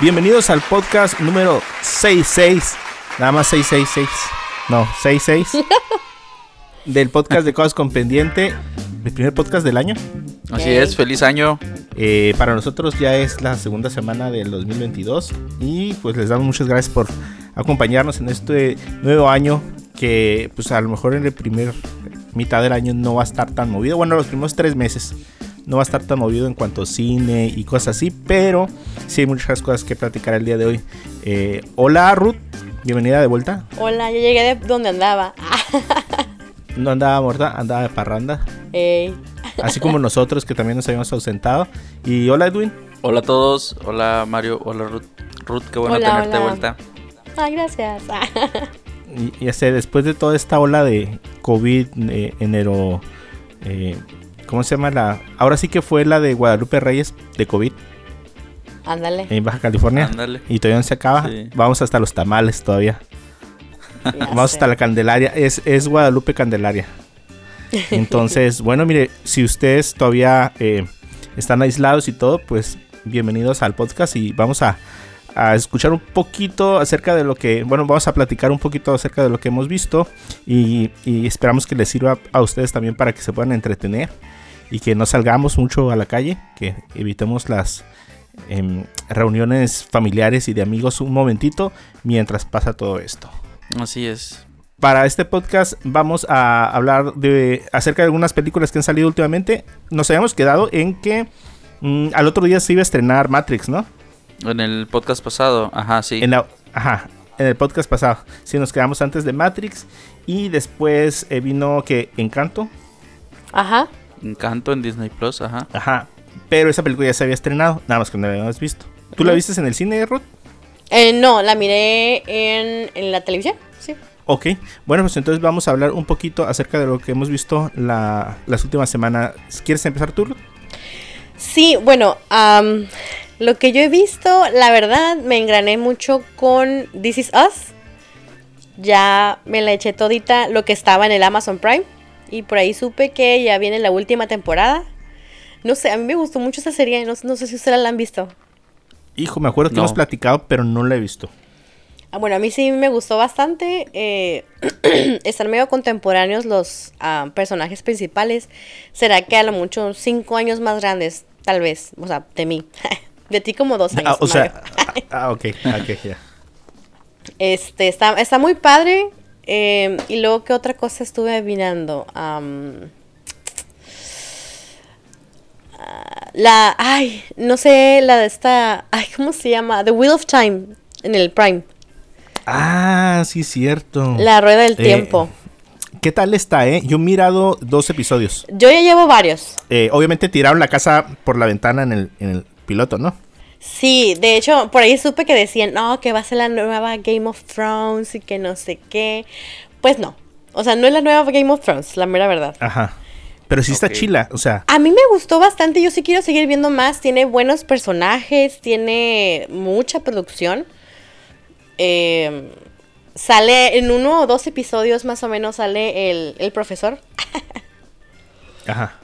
Bienvenidos al podcast número 66. Nada más 666. No, 66. del podcast de Cosas con Pendiente. El primer podcast del año. Así es, feliz año. Eh, para nosotros ya es la segunda semana del 2022. Y pues les damos muchas gracias por acompañarnos en este nuevo año. Que pues a lo mejor en el primer mitad del año no va a estar tan movido. Bueno, los primeros tres meses no va a estar tan movido en cuanto a cine y cosas así, pero sí hay muchas cosas que platicar el día de hoy. Eh, hola Ruth, bienvenida de vuelta. Hola, ya llegué de donde andaba. No andaba muerta, andaba de parranda, Ey. así como nosotros que también nos habíamos ausentado. Y hola Edwin. Hola a todos. Hola Mario. Hola Ruth. Ruth, qué bueno Hola, tenerte de hola. vuelta. Ay, gracias. Y ya sé, después de toda esta ola de COVID, eh, enero, eh, ¿cómo se llama la? Ahora sí que fue la de Guadalupe Reyes de COVID Ándale. en Baja California. Ándale. Y todavía no se acaba. Sí. Vamos hasta los tamales todavía. Ya Vamos sé. hasta la Candelaria. Es, es Guadalupe Candelaria. Entonces, bueno, mire, si ustedes todavía eh, están aislados y todo, pues bienvenidos al podcast y vamos a, a escuchar un poquito acerca de lo que, bueno, vamos a platicar un poquito acerca de lo que hemos visto y, y esperamos que les sirva a ustedes también para que se puedan entretener y que no salgamos mucho a la calle, que evitemos las em, reuniones familiares y de amigos un momentito mientras pasa todo esto Así es. para este podcast vamos a hablar de acerca de algunas películas que han salido últimamente. Nos habíamos quedado en que mm, al otro día se iba a estrenar Matrix, ¿no? En el podcast pasado, ajá, sí. En la- ajá, en el podcast pasado. Sí, nos quedamos antes de Matrix y después eh, vino que Encanto, Ajá. Encanto en Disney Plus, ajá. ajá. Pero esa película ya se había estrenado, nada más que no la habíamos visto. ¿Tú la viste en el cine, Ruth? Eh, no, la miré en, en la televisión. Sí. Ok, bueno, pues entonces vamos a hablar un poquito acerca de lo que hemos visto la- las últimas semanas. ¿Quieres empezar tú, Ruth? Sí, bueno, am, lo que yo he visto, la verdad, me engrané mucho con This Is Us. Ya me la eché todita lo que estaba en el Amazon Prime. Y por ahí supe que ya viene la última temporada. No sé, a mí me gustó mucho esa serie. No, no sé si ustedes la han visto. Hijo, me acuerdo que No. hemos platicado, pero no la he visto. Ah, Bueno, a mí sí me gustó bastante. eh, están medio contemporáneos los ah, personajes principales. Será que a lo mucho cinco años más grandes, tal vez. O sea, de mí. de ti como dos años. Ah, o sea, Mario. ah, ah, ok, ok, ya. Este, está, está muy padre. eh, y luego, ¿qué otra cosa estuve mirando? Ah, la, ay, no sé, la de esta, ay, ¿cómo se llama? The Wheel of Time en el Prime. Ah, sí, cierto. La rueda del Eh, tiempo. ¿Qué tal está, eh? Yo he mirado dos episodios. Yo ya llevo varios. Eh, obviamente tiraron la casa por la ventana en el, en el piloto, ¿no? Sí, de hecho, por ahí supe que decían, no, que va a ser la nueva Game of Thrones y que no sé qué. Pues no. O sea, no es la nueva Game of Thrones, la mera verdad. Ajá. Pero sí está chila, o sea, A mí me gustó bastante, yo sí quiero seguir viendo más. Tiene buenos personajes, tiene mucha producción. Eh, sale en uno o dos episodios más o menos sale el, el profesor. ajá.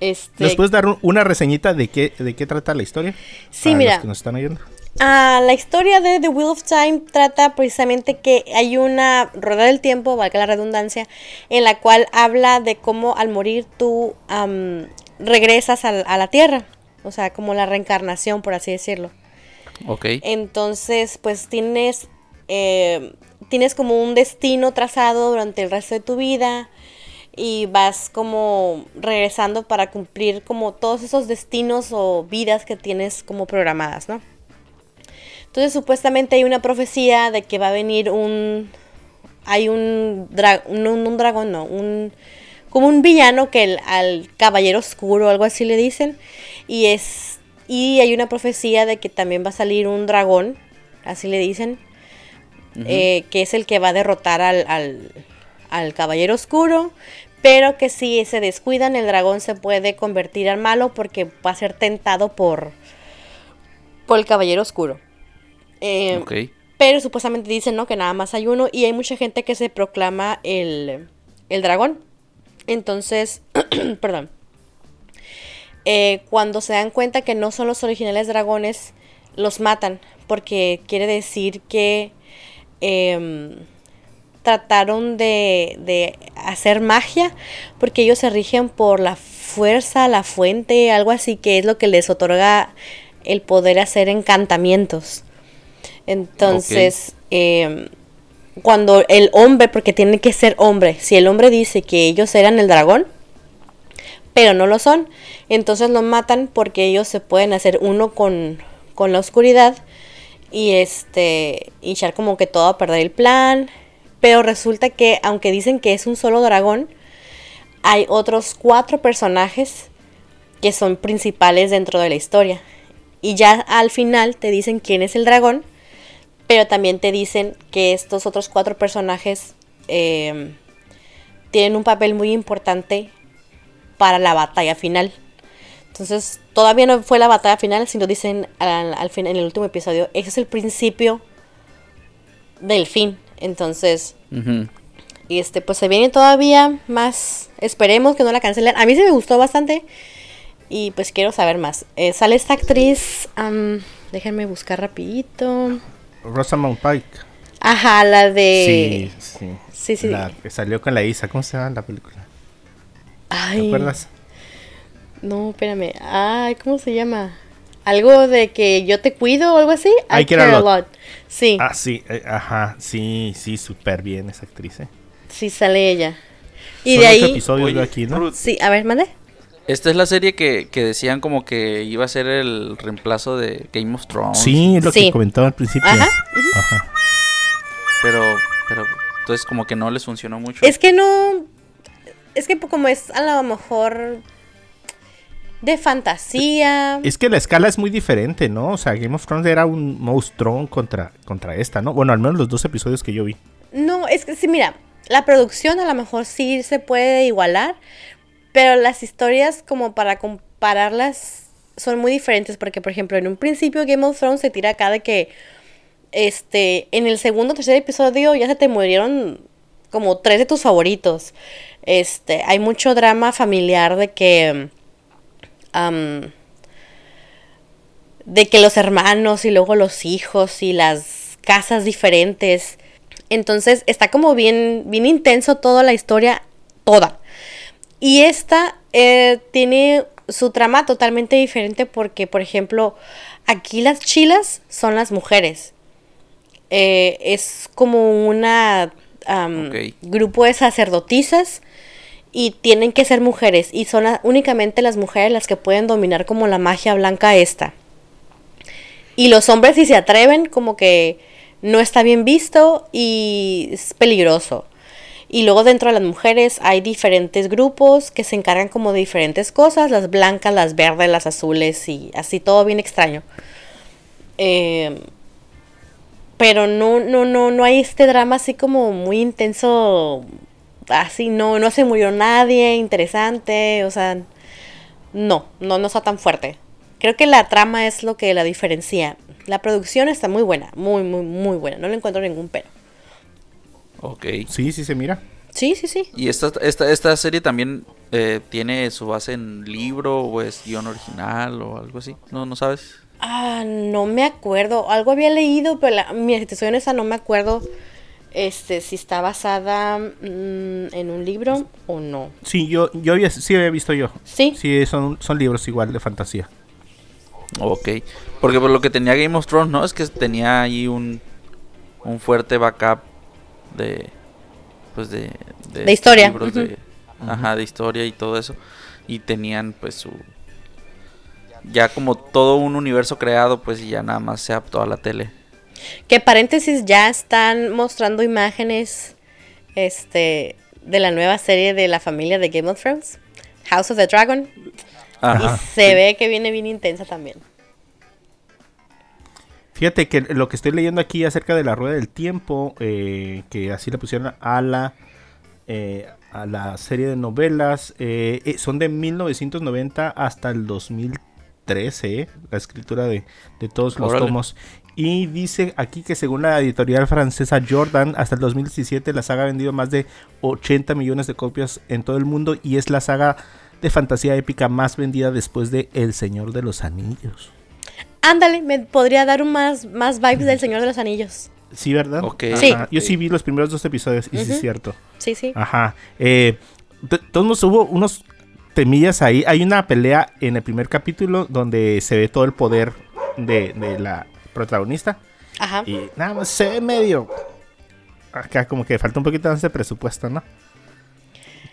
Este, ¿Nos puedes dar un- una reseñita de qué, de qué trata la historia? Sí, Para mira. Los que nos están oyendo. Ah, la historia de The Wheel of Time trata precisamente que hay una rueda del tiempo, valga la redundancia, en la cual habla de cómo al morir tú regresas a, la tierra. O sea, como la reencarnación, por así decirlo. Ok. Entonces, pues tienes, eh, tienes como un destino trazado durante el resto de tu vida y vas como regresando para cumplir como todos esos destinos o vidas que tienes como programadas, ¿no? Entonces, supuestamente hay una profecía de que va a venir un, hay un, dra- un, dragón, no, un, como un villano que el- al caballero oscuro, algo así le dicen, y es, y hay una profecía de que también va a salir un dragón, así le dicen, eh, que es el que va a derrotar al, al, al caballero oscuro, pero que si se descuidan el dragón se puede convertir al malo porque va a ser tentado por, por el caballero oscuro. Eh, Ok. Pero supuestamente dicen, ¿no? Que nada más hay uno y hay mucha gente que se proclama el, el dragón. Entonces, perdón. Eh, cuando se dan cuenta que no son los originales dragones, los matan. Porque quiere decir que em, trataron de, de hacer magia. Porque ellos se rigen por la fuerza, la fuente, algo así que es lo que les otorga el poder hacer encantamientos. Entonces, em, cuando el hombre, porque tiene que ser hombre, si el hombre dice que ellos eran el dragón, pero no lo son, entonces lo matan porque ellos se pueden hacer uno con, con la oscuridad y este, y echar como que todo a perder el plan. Pero resulta que, aunque dicen que es un solo dragón, hay otros cuatro personajes que son principales dentro de la historia. Y ya al final te dicen quién es el dragón, pero también te dicen que estos otros cuatro personajes eh, tienen un papel muy importante para la batalla final. Entonces, todavía no fue la batalla final, sino dicen al, en el último episodio, ese es el principio del fin. Entonces, y este, pues se viene todavía más. Esperemos que no la cancelen. A mí se me gustó bastante. Y pues quiero saber más. Eh, sale esta actriz. am, déjenme buscar rapidito. Rosamund Pike. Ajá, la de. Sí, sí. Sí, sí. La que salió con la Isa. ¿Cómo se llama la película? ¿Te acuerdas? No, espérame. Ay, ¿cómo se llama? Algo de que yo te cuido o algo así. I care a lot. Sí, Ah, sí, eh, ajá, sí, sí, súper bien esa actriz, ¿eh? sí sale ella. Y Son de ahí. episodios Oye, de aquí, ¿no? Sí, a ver, mande. Esta es la serie que, que decían como que iba a ser el reemplazo de Game of Thrones. Sí, es lo Sí. que comentaba al principio. Ajá. Ajá. Pero, pero, entonces como que no les funcionó mucho. Es que no. Es que como es a lo mejor de fantasía. Es que la escala es muy diferente, ¿no? O sea, Game of Thrones era un monstruo contra, contra esta, ¿no? Bueno, al menos los dos episodios que yo vi. No, es que sí, mira, la producción a lo mejor sí se puede igualar, pero las historias como para compararlas son muy diferentes porque, por ejemplo, en un principio Game of Thrones se tira acá de que, este, en el segundo o tercer episodio ya se te murieron como tres de tus favoritos. Este, hay mucho drama familiar de que, de que los hermanos y luego los hijos y las casas diferentes. Entonces está como bien, bien intenso toda la historia, toda. Y esta eh, tiene su trama totalmente diferente porque, por ejemplo, aquí las chilas son las mujeres. Eh, es como Ok. grupo de sacerdotisas y tienen que ser mujeres y son únicamente las mujeres las que pueden dominar como la magia blanca esta. Y los hombres si se atreven como que no está bien visto y es peligroso. Y luego dentro de las mujeres hay diferentes grupos que se encargan como de diferentes cosas, las blancas, las verdes, las azules y así todo bien extraño. Eh, pero no, no, no, no hay este drama así como muy intenso, así no, no se murió nadie, interesante, o sea, no, no, no está tan fuerte. Creo que la trama es lo que la diferencia. La producción está muy buena, muy, muy, muy buena. No le encuentro ningún pero. Ok. Sí, sí se mira. Sí, sí, sí. ¿Y esta, esta, esta serie también eh, tiene su base en libro o es guion original o algo así? ¿No, no sabes? Ah, no me acuerdo. Algo había leído, pero la, mi situación esa no me acuerdo este, si está basada mm, en un libro o no. Sí, yo, yo había, sí había visto yo. Sí. Sí, son, son libros igual de fantasía. Ok. Porque por lo que tenía Game of Thrones, ¿no? Es que tenía ahí un, un fuerte backup de... Pues de... De historia, libros de- Ajá, de historia y todo eso. Y tenían pues su... Ya como todo un universo creado, pues y ya nada más se adaptó a la tele. Que paréntesis, ya están mostrando imágenes este, de la nueva serie de la familia de Game of Thrones, House of the Dragon. Ajá. y se ve que viene bien intensa también. Fíjate que lo que estoy leyendo aquí acerca de la rueda del tiempo, eh, que así le pusieron a la, eh, a la serie de novelas, eh, eh, son de 1990 hasta el 2013, eh, la escritura de, de todos los Órale. tomos. Y dice aquí que según la editorial francesa Jordan, hasta el 2017 la saga ha vendido más de 80 millones de copias en todo el mundo y es la saga de fantasía épica más vendida después de El Señor de los Anillos. Ándale, me podría dar un más, más vibes del Señor de los Anillos. Sí, ¿verdad? Ok. Sí. Yo sí vi los primeros dos episodios y sí es cierto. Sí, sí. Ajá. Eh, todos hubo unos temillas ahí. Hay una pelea en el primer capítulo donde se ve todo el poder de, de la protagonista. Ajá. Y nada más se ve medio. Acá como que falta un poquito más de presupuesto, ¿no?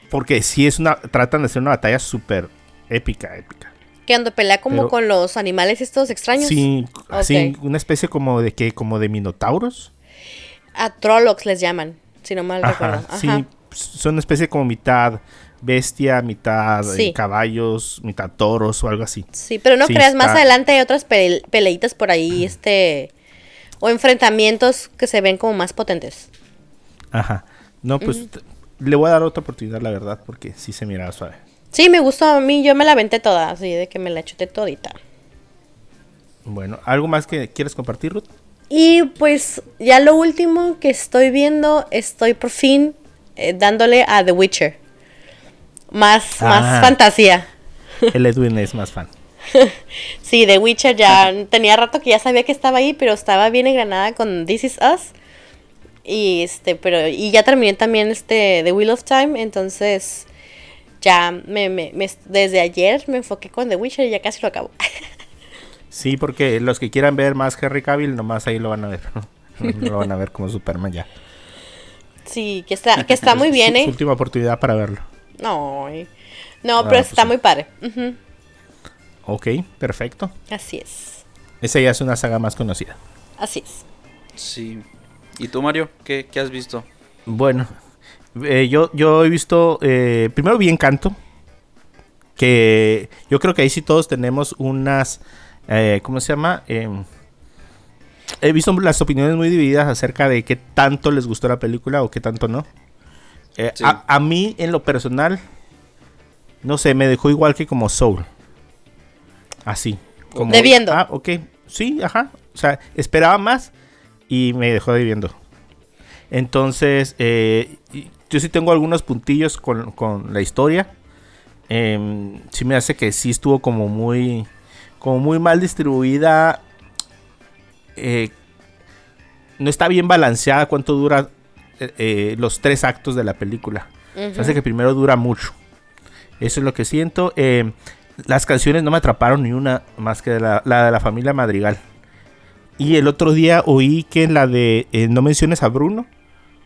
Porque sí es una. Tratan de hacer una batalla súper épica, épica. Que ando pelea como Pero- con los animales estos extraños. Sí, así, Ok. una especie como de que, como de minotauros. A Trollocs les llaman, si no mal Ajá, recuerdo. Ajá. sí, son una especie como mitad bestia, mitad eh, caballos, mitad toros o algo así. Sí, pero no Sí, creas, más adelante hay otras pe- peleitas por ahí, este. O enfrentamientos que se ven como más potentes. Ajá. No, pues le voy a dar otra oportunidad, la verdad, porque sí se miraba suave. Sí, me gustó a mí, yo me la aventé toda, así de que me la chuté todita. Bueno, ¿algo más que quieres compartir, Ruth? Y pues ya lo último que estoy viendo, estoy por fin eh, dándole a The Witcher. Más, Ah. más fantasía. El Edwin es más fan. Sí, The Witcher ya tenía rato que ya sabía que estaba ahí, pero estaba bien engranada con This Is Us. Y este, pero, y ya terminé también este The Wheel of Time, entonces ya me, me- me- desde ayer me enfoqué con The Witcher y ya casi lo acabo. Sí, porque los que quieran ver más Henry Cavill, nomás ahí lo van a ver. ¿no? lo van a ver como Superman ya. Sí, que está, que está muy Su- bien, su eh. última oportunidad para verlo. No, no, Ah, pero pues está sí. muy padre. Ujú, Ok, perfecto. Así es, Esa ya es una saga más conocida. así es. Sí. ¿Y tú, Mario? ¿Qué, qué has visto? Bueno, eh, yo, yo he visto, eh, primero vi Encanto, que yo creo que ahí sí todos tenemos unas, eh, ¿cómo se llama? Em, he visto las opiniones muy divididas acerca de qué tanto les gustó la película o qué tanto no. Eh, Sí. a, a mí, en lo personal, no sé, me dejó igual que como Soul. Así. Como, Debiendo. Ah, ok. Sí, ajá. O sea, esperaba más y me dejó debiendo. Entonces, eh, yo sí tengo algunos puntillos con, con la historia. Em, sí me hace que sí estuvo como muy, como muy mal distribuida. Eh, no está bien balanceada cuánto dura eh, los tres actos de la película. Se hace que primero dura mucho. Eso es lo que siento. Em, las canciones no me atraparon ni una más que la, la de la familia Madrigal. Y el otro día oí que la de eh, No menciones a Bruno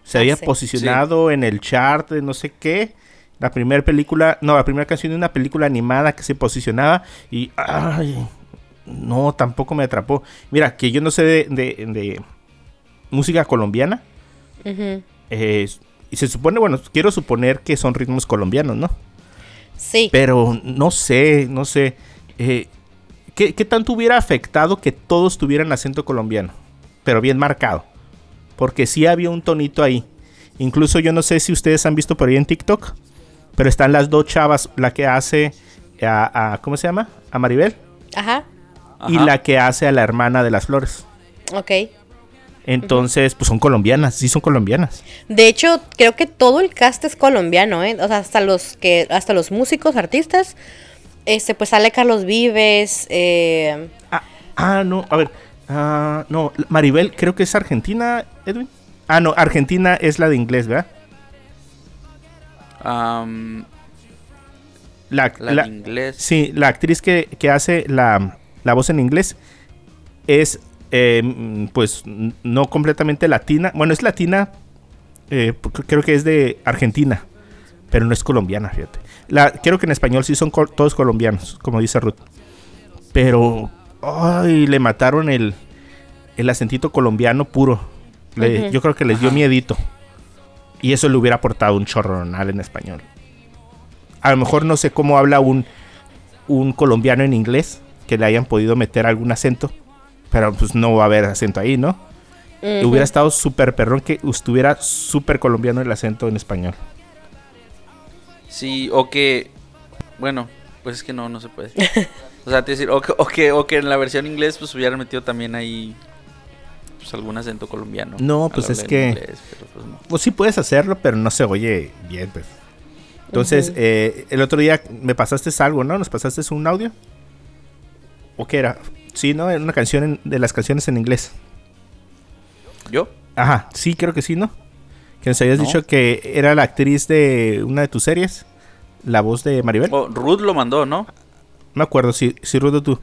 se Ah, había sí. posicionado en el chart de no sé qué. La primera película, no, la primera canción de una película animada que se posicionaba y ay, no, tampoco me atrapó. Mira, que yo no sé de, de- de música colombiana. Eh, y se supone, bueno, quiero suponer que son ritmos colombianos, ¿no? Sí, Pero no sé, no sé. eh, ¿qué, qué tanto hubiera afectado que todos tuvieran acento colombiano? Pero bien marcado. Porque sí había un tonito ahí. Incluso yo no sé si ustedes han visto por ahí en TikTok. Pero están las dos chavas. La que hace a, a- ¿cómo se llama? A Maribel. ajá, Y Ajá. la que hace a la hermana de las flores. ok. Entonces, pues son colombianas. Sí son colombianas. De hecho, creo que todo el cast es colombiano, ¿eh? O sea, hasta los que, hasta los músicos, artistas. Este, pues sale Carlos Vives, eh, Ah, ah, no, a ver. ah, no, Maribel creo que es argentina, Edwin. Ah, no, Argentina es la de inglés, ¿verdad? La, la, la- de inglés. sí, la actriz que, que hace la, la voz en inglés es, eh, mm, pues, no completamente latina. Bueno, es latina, eh, creo que es de Argentina, pero no es colombiana, fíjate. La, creo que en español sí son col- todos colombianos, como dice Ruth. Pero, ay, le mataron el, el acentito colombiano puro. Le-. Yo creo que les dio Ajá. miedito. Y eso le hubiera aportado un chorronal en español. A lo mejor no sé cómo habla un, un colombiano en inglés que le hayan podido meter algún acento. Pero pues no va a haber acento ahí, ¿no? Hubiera estado súper perrón que estuviera súper colombiano el acento en español. Sí, o que. Bueno, pues es que no, no se puede. O sea, te decir, o que, o que, o que en la versión inglés pues hubieran metido también ahí pues, algún acento colombiano. No, pues, es que- inglés, pero, pues, no. Pues sí puedes hacerlo, pero no se oye bien, pues. Entonces, eh, el otro día me pasaste algo, ¿no? ¿Nos pasaste un audio? ¿O qué era? Sí, ¿no? Era una canción en- de las canciones en inglés. ¿Yo? Ajá, sí, creo que sí, ¿no? Que nos habías No. dicho que era la actriz de una de tus series, la voz de Maribel. Oh, Ruth lo mandó, ¿no? Me acuerdo, sí, sí, Rudo tú.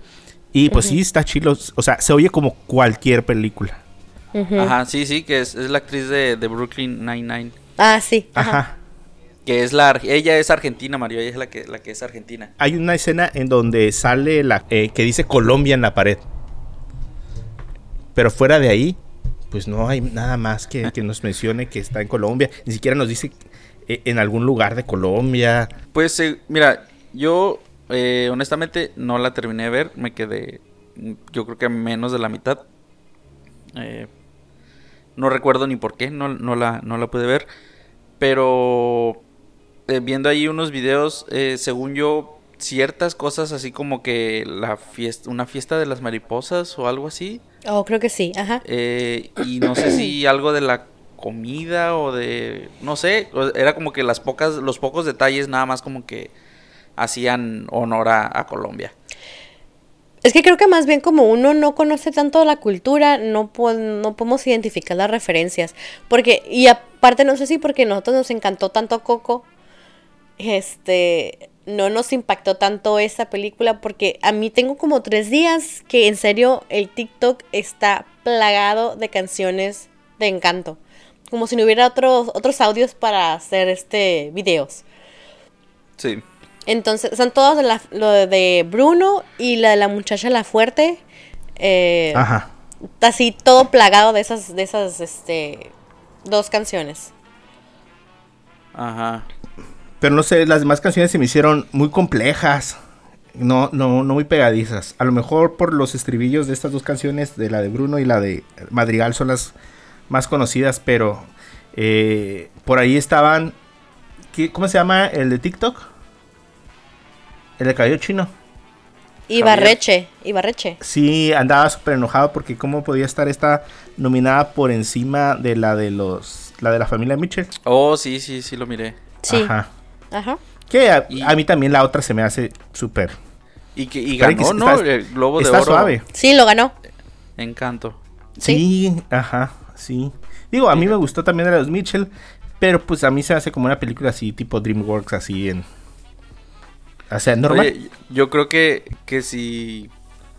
Y pues sí, está chilo. O sea, se oye como cualquier película. Ujú. Ajá, sí, sí, que es, es la actriz de, de Brooklyn Nine-Nine. Ah, sí. Ajá. Ajá. Que es la... Ella es argentina, Mario. Ella es la que, la que es argentina. Hay una escena en donde sale la eh, que dice Colombia en la pared. Pero fuera de ahí, pues no hay nada más que, que nos mencione que está en Colombia. Ni siquiera nos dice eh, en algún lugar de Colombia. Pues, eh, mira, yo eh, honestamente no la terminé de ver. Me quedé, yo creo que menos de la mitad. Eh, no recuerdo ni por qué, no, no, la, no la pude ver. Pero eh, viendo ahí unos videos, eh, según yo, ciertas cosas así como que la fiesta, una fiesta de las mariposas o algo así. Oh, creo que sí. Ajá. Eh, y no sé si algo de la comida o de no sé, era como que las pocas los pocos detalles nada más como que hacían honor a, a Colombia. Es que creo que más bien como uno no conoce tanto la cultura, no, po- no podemos identificar las referencias. Porque, y aparte no sé si porque a nosotros nos encantó tanto Coco, este, no nos impactó tanto esa película porque a mí tengo como tres días que en serio el TikTok está plagado de canciones de encanto. Como si no hubiera otros, otros audios para hacer este videos. Sí. Entonces, son todos de la- lo de Bruno y la de la muchacha La Fuerte. eh, Ajá. Así todo plagado de esas, de esas, este, dos canciones. Ajá. Pero no sé, las demás canciones se me hicieron muy complejas. No, no, no muy pegadizas. A lo mejor por los estribillos de estas dos canciones, de la de Bruno y la de Madrigal, son las más conocidas, pero eh, por ahí estaban. ¿qué- ¿Cómo se llama el de TikTok? El de cabello chino. Ibarreche, Ibarreche. Sí, andaba súper enojado porque cómo podía estar esta nominada por encima de la de los la de la familia Mitchell. Oh, sí, sí, sí lo miré. Sí. Ajá. Ajá. Que a, Y- a mí también la otra se me hace súper. Y que y Parece que ganó, ¿no? está- el Globo de Está Oro. suave. Sí, lo ganó. Encanto. Sí, ajá, sí. Digo, a mí me gustó también de los Mitchell, pero pues a mí se hace como una película así, tipo DreamWorks, así en... O sea, normal. Oye, yo creo que, que si.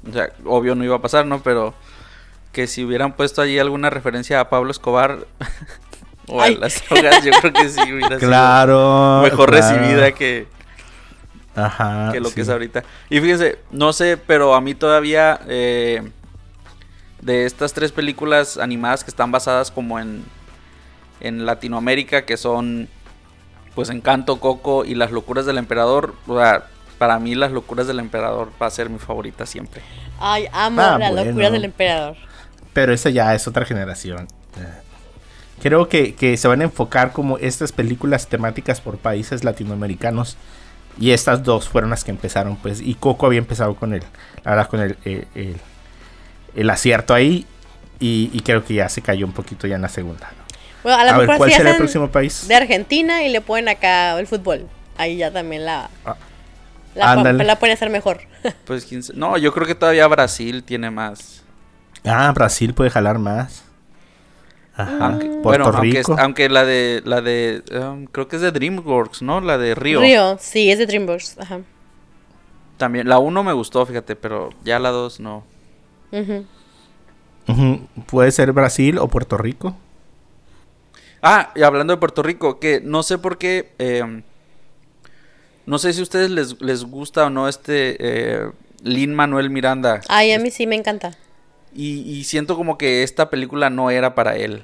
O sea, obvio no iba a pasar, ¿no? Pero que si hubieran puesto allí alguna referencia a Pablo Escobar o a las drogas, yo creo que sí hubiera claro. sido mejor claro. recibida que, Ajá. que lo sí. que es ahorita. Y fíjense, no sé, pero a mí todavía eh, de estas tres películas animadas que están basadas como en, en Latinoamérica, que son pues Encanto, Coco y Las locuras del emperador, o sea, para mí Las locuras del emperador va a ser mi favorita siempre. Ay, amo Ah, la bueno. locura del emperador. Pero esa ya es otra generación. Eh, Creo que, que se van a enfocar como estas películas temáticas por países latinoamericanos. Y estas dos fueron las que empezaron, pues. Y Coco había empezado con el, la verdad, con el, el, el- el acierto ahí. Y, y creo que ya se cayó un poquito ya en la segunda. Bueno, a lo A ver, ¿cuál será el próximo país? de Argentina y le ponen acá el fútbol. Ahí ya también la, Ah, la, pueden hacer mejor. Pues no, yo creo que todavía Brasil tiene más. Ah, Brasil puede jalar más. Ajá. Aunque, Puerto bueno, aunque, Rico. aunque la de la de um, creo que es de DreamWorks, ¿no? La de Río. Río, sí, es de DreamWorks. Ajá. También la 1 me gustó, fíjate, pero ya la 2 no. Puede ser Brasil o Puerto Rico. Ah, y hablando de Puerto Rico, que no sé por qué. eh, no sé si a ustedes les, les gusta o no este eh, Lin Manuel Miranda. Ay, a mí sí me encanta. Y, y siento como que esta película no era para él.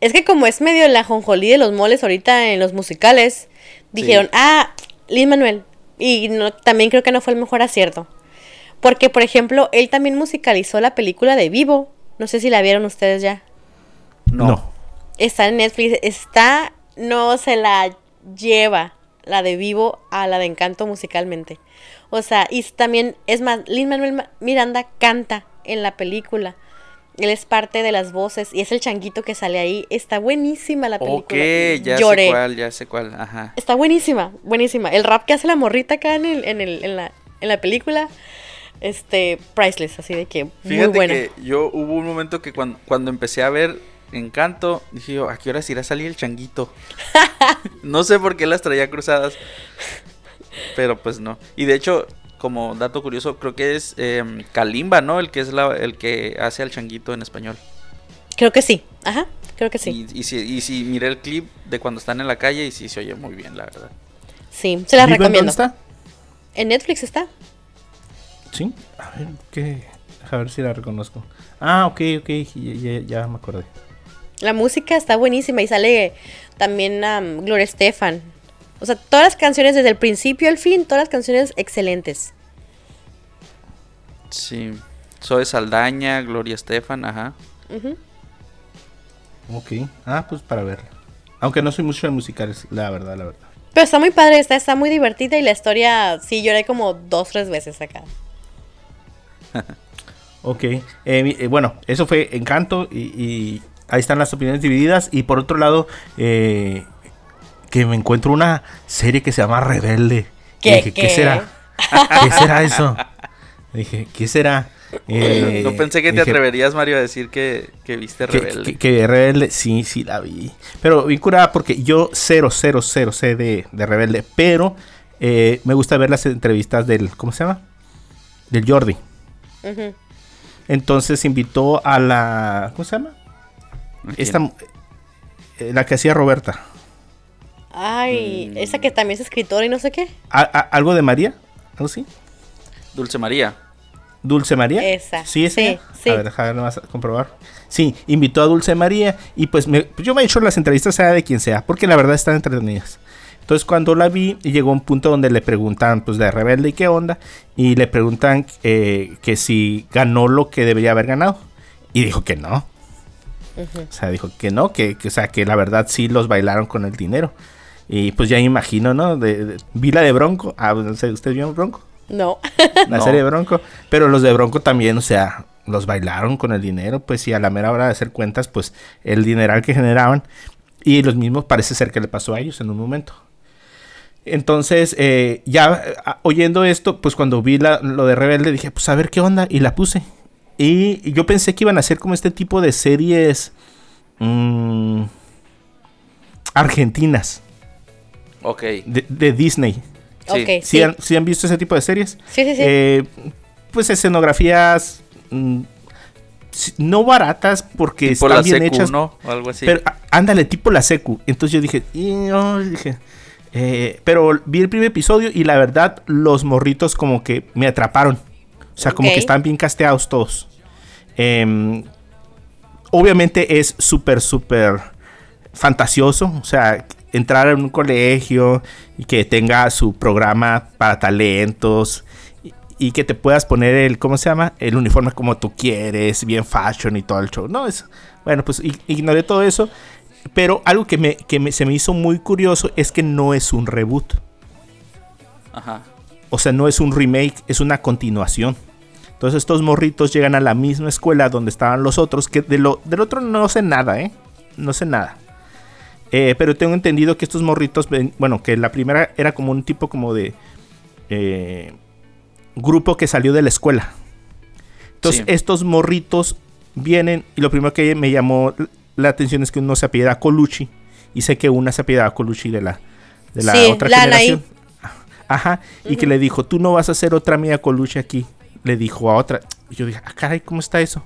Es que como es medio la jonjolí de los moles ahorita en los musicales, dijeron, ah, Lin Manuel. Y no, también creo que no fue el mejor acierto. Porque, por ejemplo, él también musicalizó la película de Vivo. No sé si la vieron ustedes ya. No. Está en Netflix. Está, no se la lleva la de Vivo a la de Encanto musicalmente. O sea, y también, es más, Lin Manuel Ma- Miranda canta en la película. Él es parte de las voces y es el changuito que sale ahí. Está buenísima la película. Ok, ya Lloré. sé cuál, ya sé cuál. Ajá. Está buenísima, buenísima. El rap que hace la morrita acá en, el, en, el, en, la, en la película, este, priceless, así de que muy buena. que yo hubo un momento que cuando, cuando empecé a ver Encanto, dije yo, ¿a qué horas irá a salir el changuito? no sé por qué las traía cruzadas. Pero pues no. Y de hecho, como dato curioso, creo que es em, Kalimba, ¿no? El que es la, el que hace al changuito en español. Creo que sí, ajá, creo que sí. Y, y si, y si miré el clip de cuando están en la calle y sí se oye muy bien, la verdad. Sí, se las ¿Vivo en recomiendo. dónde está? En Netflix está. Sí. A ver, ¿qué? A ver si la reconozco. Ah, ok, ok. Ya, ya- ya me acordé. La música está buenísima y sale también am, Gloria Estefan. O sea, todas las canciones desde el principio al fin, todas las canciones excelentes. Sí. Zoe Saldaña, Gloria Estefan, ajá. Ujú. Ok. Ah, pues para verla. Aunque no soy mucho de musicales, la verdad, la verdad. Pero está muy padre, está, está muy divertida y la historia, sí, lloré como dos, tres veces acá. Ok. eh, eh, bueno, eso fue Encanto y, y ahí están las opiniones divididas. Y por otro lado, eh, que me encuentro una serie que se llama Rebelde. Y ¿Qué, dije, ¿qué qué? será? ¿Qué será eso? Dije, ¿qué será? Eh, no pensé que te dije, atreverías, Mario, a decir que, que viste Rebelde. que- que Rebelde, sí, sí la vi. Pero bien curada porque yo cero, cero, cero sé de, de Rebelde. Pero eh, me gusta ver las entrevistas del, ¿cómo se llama? Del Jordi. Entonces invitó a la, ¿cómo se llama? Esta, eh, la que hacía Roberta. Ay, Mm. esa que también es escritora y no sé qué. A- a- ¿Algo de María? ¿Algo así? Dulce María. ¿Dulce María? Esa, Sí, esa. sí, sí. A ver, déjame nomás comprobar. Sí, invitó a Dulce María y pues, me- yo me he hecho las entrevistas sea de quien sea, porque la verdad están entretenidas. Entonces cuando la vi, llegó un punto donde le preguntan pues de Rebelde y qué onda, y le preguntan eh, que si ganó lo que debería haber ganado. Y dijo que no. O sea, dijo que no, que, que, o sea, que la verdad sí los bailaron con el dinero. Y pues ya imagino, ¿no? De, de- vi la de Bronco. Ah, no sé, ¿ustedes vieron Bronco? No. La No. serie de Bronco. Pero los de Bronco también, o sea, los bailaron con el dinero. Pues y a la mera hora de hacer cuentas, pues el dineral que generaban. Y los mismos parece ser que le pasó a ellos en un momento. Entonces, eh, ya oyendo esto, pues cuando vi la- lo de Rebelde, dije, pues a ver qué onda. Y la puse. Y yo pensé que iban a hacer como este tipo de series mm, argentinas Ok. de, de Disney. Sí. Ok, ¿Sí, sí. han, sí han visto ese tipo de series? Sí, sí, sí. Eh, pues escenografías mm, no baratas porque Tipo están la bien secu, hechas. ¿no? O algo así. Pero á- ándale, tipo la secu. Entonces yo dije, y dije, eh, pero vi el primer episodio y la verdad los morritos como que me atraparon. O sea, como que están bien casteados todos. Em, obviamente es súper, súper fantasioso. O sea, entrar en un colegio y que tenga su programa para talentos y, y que te puedas poner el, ¿cómo se llama? El uniforme como tú quieres, bien fashion y todo el show. No, es, bueno, pues ignoré todo eso. Pero algo que, me, que me- se me hizo muy curioso es que no es un reboot. Ajá. O sea, no es un remake, es una continuación. Entonces estos morritos llegan a la misma escuela donde estaban los otros, que de lo, del otro no sé nada, ¿eh? No sé nada. Eh, pero tengo entendido que estos morritos, ven- bueno, que la primera era como un tipo como de eh, grupo que salió de la escuela. Entonces Sí. estos morritos vienen y lo primero que me llamó la atención es que uno se apellida Colucci y sé que una se apellida Colucci de la, de la Sí, otra la generación. Ajá, y que le dijo, tú no vas a hacer otra mía Colucci aquí. Le dijo a otra. Y yo dije, ah, caray, ¿cómo está eso?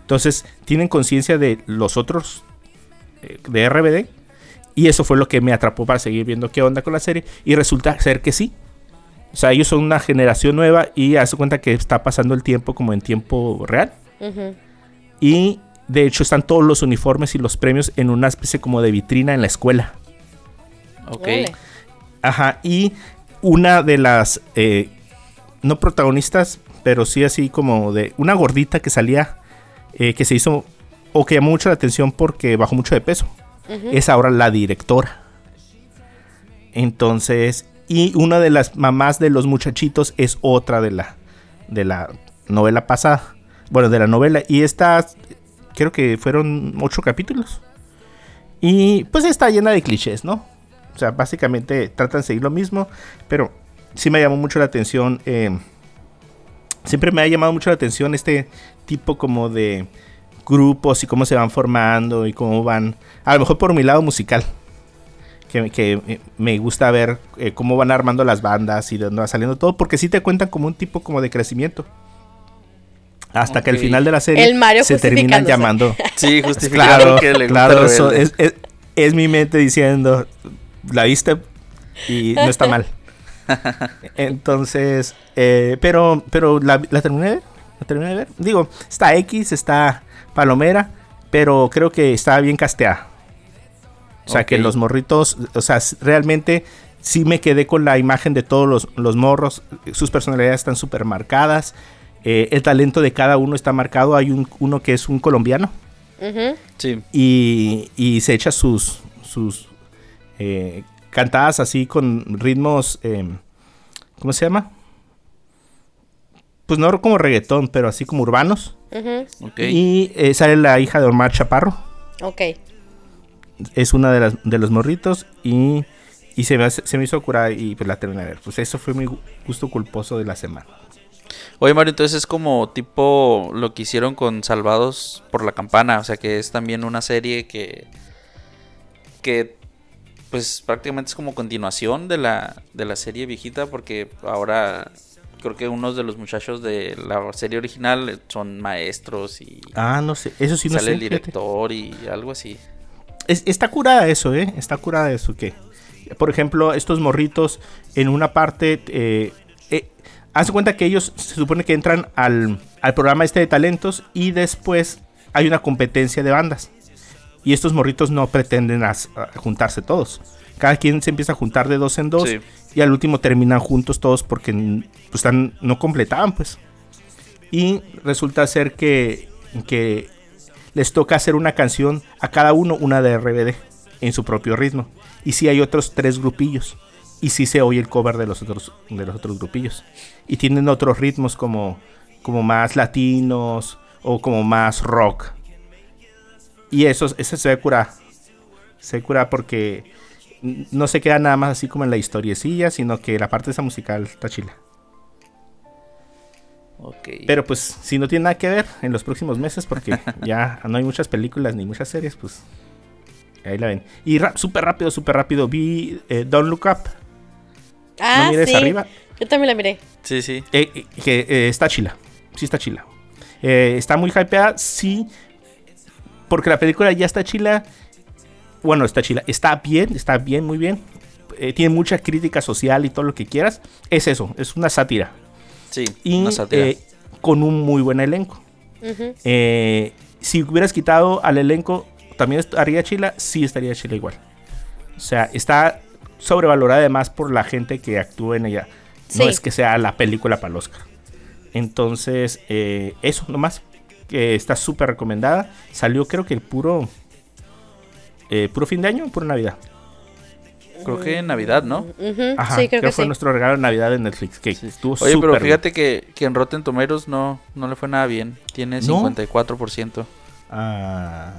Entonces, tienen conciencia de los otros eh, de RBD. Y eso fue lo que me atrapó para seguir viendo qué onda con la serie. Y resulta ser que sí. O sea, ellos son una generación nueva y hace cuenta que está pasando el tiempo como en tiempo real. Ujú. Y de hecho están todos los uniformes y los premios en una especie como de vitrina en la escuela. Ok. Ajá, y una de las, eh, no protagonistas, pero sí así como de una gordita que salía, eh, que se hizo, o que llamó mucho la atención porque bajó mucho de peso, Es ahora la directora. Entonces, y una de las mamás de los muchachitos es otra de la, de la novela pasada, bueno, de la novela, y esta creo que fueron ocho capítulos. Y pues está llena de clichés, ¿no? O sea, básicamente tratan de seguir lo mismo, pero sí me llamó mucho la atención. eh, siempre me ha llamado mucho la atención este tipo como de grupos y cómo se van formando y cómo van, a lo mejor por mi lado musical, que, que, eh, me gusta ver eh, cómo van armando las bandas y de dónde va saliendo todo, porque sí te cuentan como un tipo como de crecimiento. Hasta que al final de la serie El Mario se terminan llamando. Sí, justificaron Claro, que le gusta claro, eso es, es- es mi mente diciendo, la viste y no está mal. Entonces, eh, pero, pero la, la terminé la terminé de ver. Digo, está X, está Palomera, pero creo que está bien casteada. O sea, que los morritos, o sea, realmente sí me quedé con la imagen de todos los, los morros. Sus personalidades están súper marcadas. eh, el talento de cada uno está marcado. Hay un, uno que es un colombiano. Sí. y, y se echa sus, sus eh, cantadas así con ritmos, eh, ¿cómo se llama? Pues no como reggaetón, pero así como urbanos. Ok. Y eh, sale la hija de Omar Chaparro, Ok. es una de, las, de los morritos y, y se, me hace- se me hizo curar y pues la terminé de ver. Pues eso fue mi gu- gusto culposo de la semana. Oye, Mario, entonces es como tipo lo que hicieron con Salvados por la Campana. O sea, que es también una serie que. que. pues prácticamente es como continuación de la, de la serie viejita. Porque ahora creo que unos de los muchachos de la serie original son maestros y. Ah, no sé, eso sí no sale sé. el fíjate. director y algo así. Es- está curada eso, ¿eh? Está curada eso que, por ejemplo, estos morritos en una parte, eh, eh, haz cuenta que ellos se supone que entran al, al programa este de talentos y después hay una competencia de bandas. Y estos morritos no pretenden as- a juntarse todos. Cada quien se empieza a juntar de dos en dos Sí. Y al último terminan juntos todos porque pues, no completaban, pues. Y resulta ser que, que les toca hacer una canción a cada uno, una de RBD, en su propio ritmo. Y si hay otros tres grupillos. Y si se oye el cover de los otros, de los otros grupillos. Y tienen otros ritmos como, como más latinos o como más rock. Y eso, eso se cura. Se cura porque no se queda nada más así como en la historiecilla, sino que la parte de esa musical está chila. Ok. Pero pues si no tiene nada que ver en los próximos meses porque ya no hay muchas películas ni muchas series, pues ahí la ven. Y súper rápido, súper rápido, vi eh, Don't Look Up, Ah, mires sí. arriba. Yo también la miré. Sí, sí. eh, eh, que eh, está chila, sí está chila. Eh, está muy hypeada, sí, porque la película ya está chila. Bueno, está chila, está bien, está bien, muy bien. Eh, tiene mucha crítica social y todo lo que quieras. Es eso, es una sátira. Sí, y una sátira. eh, con un muy buen elenco. Eh, si hubieras quitado al elenco, ¿también estaría chila? Sí, estaría chila igual. O sea, está sobrevalorada además por la gente que actúa en ella. No es que sea la película para el Oscar. Entonces, eh, eso nomás. Que está súper recomendada. Salió creo que el puro... eh, puro fin de año o puro Navidad. Creo que en Navidad, ¿no? Ujú, Ajá, sí, creo que fue sí. nuestro regalo de Navidad en Netflix. Que estuvo Oye, pero súper bien. fíjate que, que en Rotten Tomatoes no, no le fue nada bien. Tiene ¿No? 54%. Ah,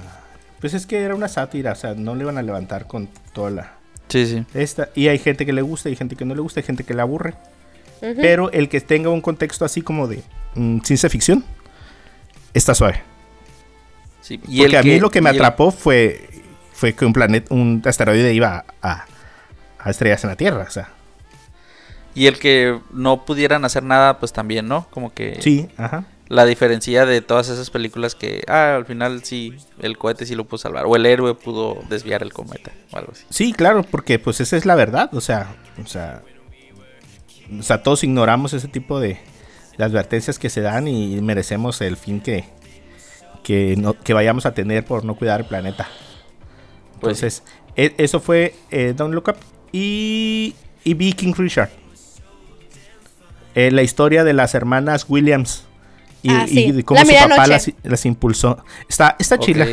pues es que era una sátira, o sea, no le iban a levantar con toda la... Sí, sí. Esta, y hay gente que le gusta y gente que no le gusta, hay gente que le aburre. Pero el que tenga un contexto así como de mm, ciencia ficción, está suave. sí. Y Porque el a mí lo que me el- atrapó fue, fue que un planeta, un asteroide iba a, a estrellarse en la Tierra. O sea, Y el que no pudieran hacer nada, pues también, ¿no? Como que sí, ajá. la diferencia de todas esas películas que, ah, al final sí, el cohete sí lo pudo salvar. O el héroe pudo desviar el cometa o algo así. Sí, claro, porque pues esa es la verdad. O sea, o sea, o sea todos ignoramos ese tipo de, de advertencias que se dan y merecemos el fin que, que, no, que vayamos a tener por no cuidar el planeta. Pues sí. Entonces, e- eso fue eh, Don't Look Up y, y vi King Richard. Eh, la historia de las hermanas Williams. Y, Ah, y de cómo La su papá las, las impulsó. Está, está chila.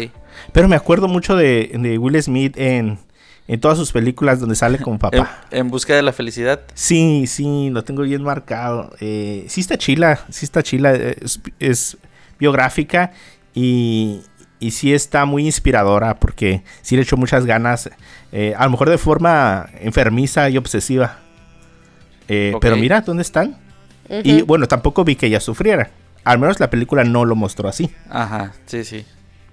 Pero me acuerdo mucho de, de Will Smith en, en todas sus películas donde sale como papá. en busca de la felicidad. Sí, sí, lo tengo bien marcado. Eh, sí está chila, sí está chila. Es, es biográfica y, y sí está muy inspiradora porque sí le echó muchas ganas, eh, a lo mejor de forma enfermiza y obsesiva. Eh. Pero mira, ¿dónde están? Y bueno, tampoco vi que ella sufriera. Al menos la película no lo mostró así. Ajá, sí, sí.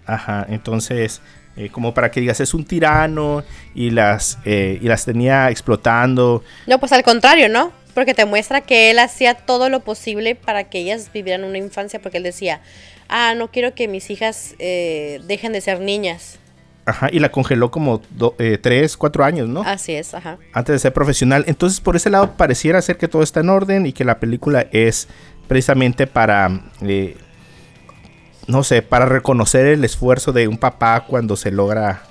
Ajá, entonces, eh, como para que digas, es un tirano y las, eh, y las tenía explotando. No, pues al contrario, ¿no? Porque te muestra que él hacía todo lo posible para que ellas vivieran una infancia, porque él decía, ah, no quiero que mis hijas eh, dejen de ser niñas. Ajá, y la congeló como do- eh, tres, cuatro años, ¿no? Así es, ajá. antes de ser profesional. Entonces, por ese lado, pareciera ser que todo está en orden y que la película es precisamente para, eh, no sé, para reconocer el esfuerzo de un papá cuando se logra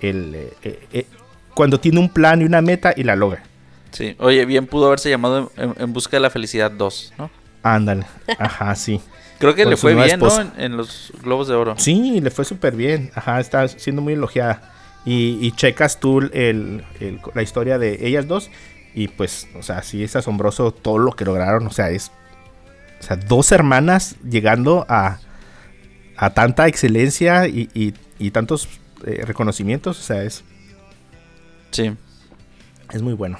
el, eh, eh, eh, cuando tiene un plan y una meta y la logra. Sí, oye, bien pudo haberse llamado En, en Busca de la Felicidad 2, ¿no? Ándale, ajá, sí. Creo que le fue bien, ¿no? En, en los Globos de Oro. Sí, le fue súper bien. Ajá, está siendo muy elogiada. Y, y checas tú el- el- la historia de ellas dos. Y pues, o sea, sí es asombroso todo lo que lograron. O sea, es. O sea, dos hermanas llegando a, a tanta excelencia y, y- y tantos eh, reconocimientos. O sea, es, Sí. es muy bueno.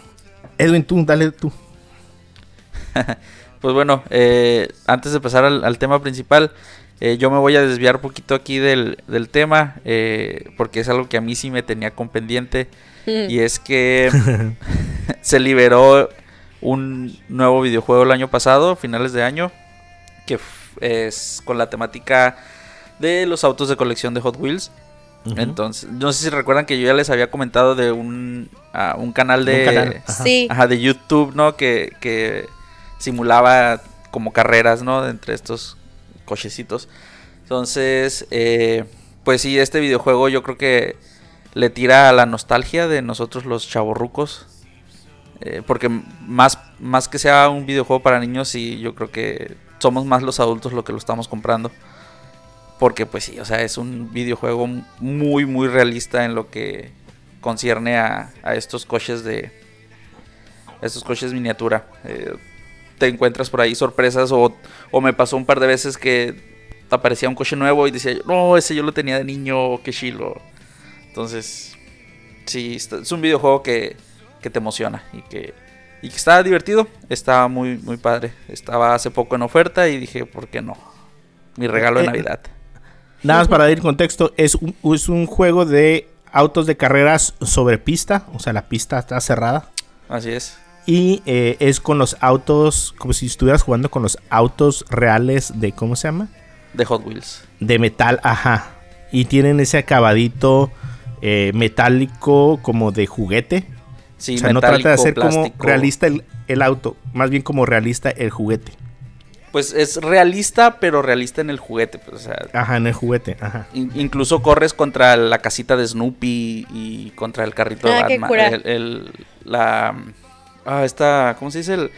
Edwin, tú, dale tú. Pues bueno, eh, antes de pasar al, al tema principal, eh, yo me voy a desviar un poquito aquí del, del tema, eh, porque es algo que a mí sí me tenía con pendiente, y es que se liberó un nuevo videojuego el año pasado, finales de año, que es con la temática de los autos de colección de Hot Wheels. Entonces, no sé si recuerdan que yo ya les había comentado de un, ah, un canal de... Un canal, Ajá. Sí. Ajá, de YouTube, ¿no? Que, que simulaba como carreras, ¿no? Entre estos cochecitos. Entonces, eh, pues sí, este videojuego yo creo que le tira a la nostalgia de nosotros los chavorrucos. Eh, porque más, más que sea un videojuego para niños, sí, yo creo que somos más los adultos los que lo estamos comprando. Porque pues sí, o sea, es un videojuego muy, muy realista en lo que concierne a, a estos coches de... Estos coches miniatura. Eh, te encuentras por ahí sorpresas o, o me pasó un par de veces que aparecía un coche nuevo y decía, no, ese yo lo tenía de niño, qué chilo. Entonces, sí, es un videojuego que, que te emociona y que, y que está divertido, está muy, muy padre. Estaba hace poco en oferta y dije, ¿por qué no? Mi regalo de Eh, Navidad. Nada más para dar contexto, es un, es un juego de autos de carreras sobre pista. O sea, la pista está cerrada. Así es. Y eh, es con los autos, como si estuvieras jugando con los autos reales de, ¿cómo se llama? De Hot Wheels. De metal, ajá. Y tienen ese acabadito eh, metálico como de juguete. Sí, o sea, no trata de hacer como realista el, el auto, más bien como realista el juguete. Pues es realista, pero realista en el juguete. pues, o sea, Ajá, en el juguete, ajá. In- incluso corres contra la casita de Snoopy y contra el carrito de Ah, qué Batman. cura. El, el- la. Ah, esta. ¿Cómo se dice? El-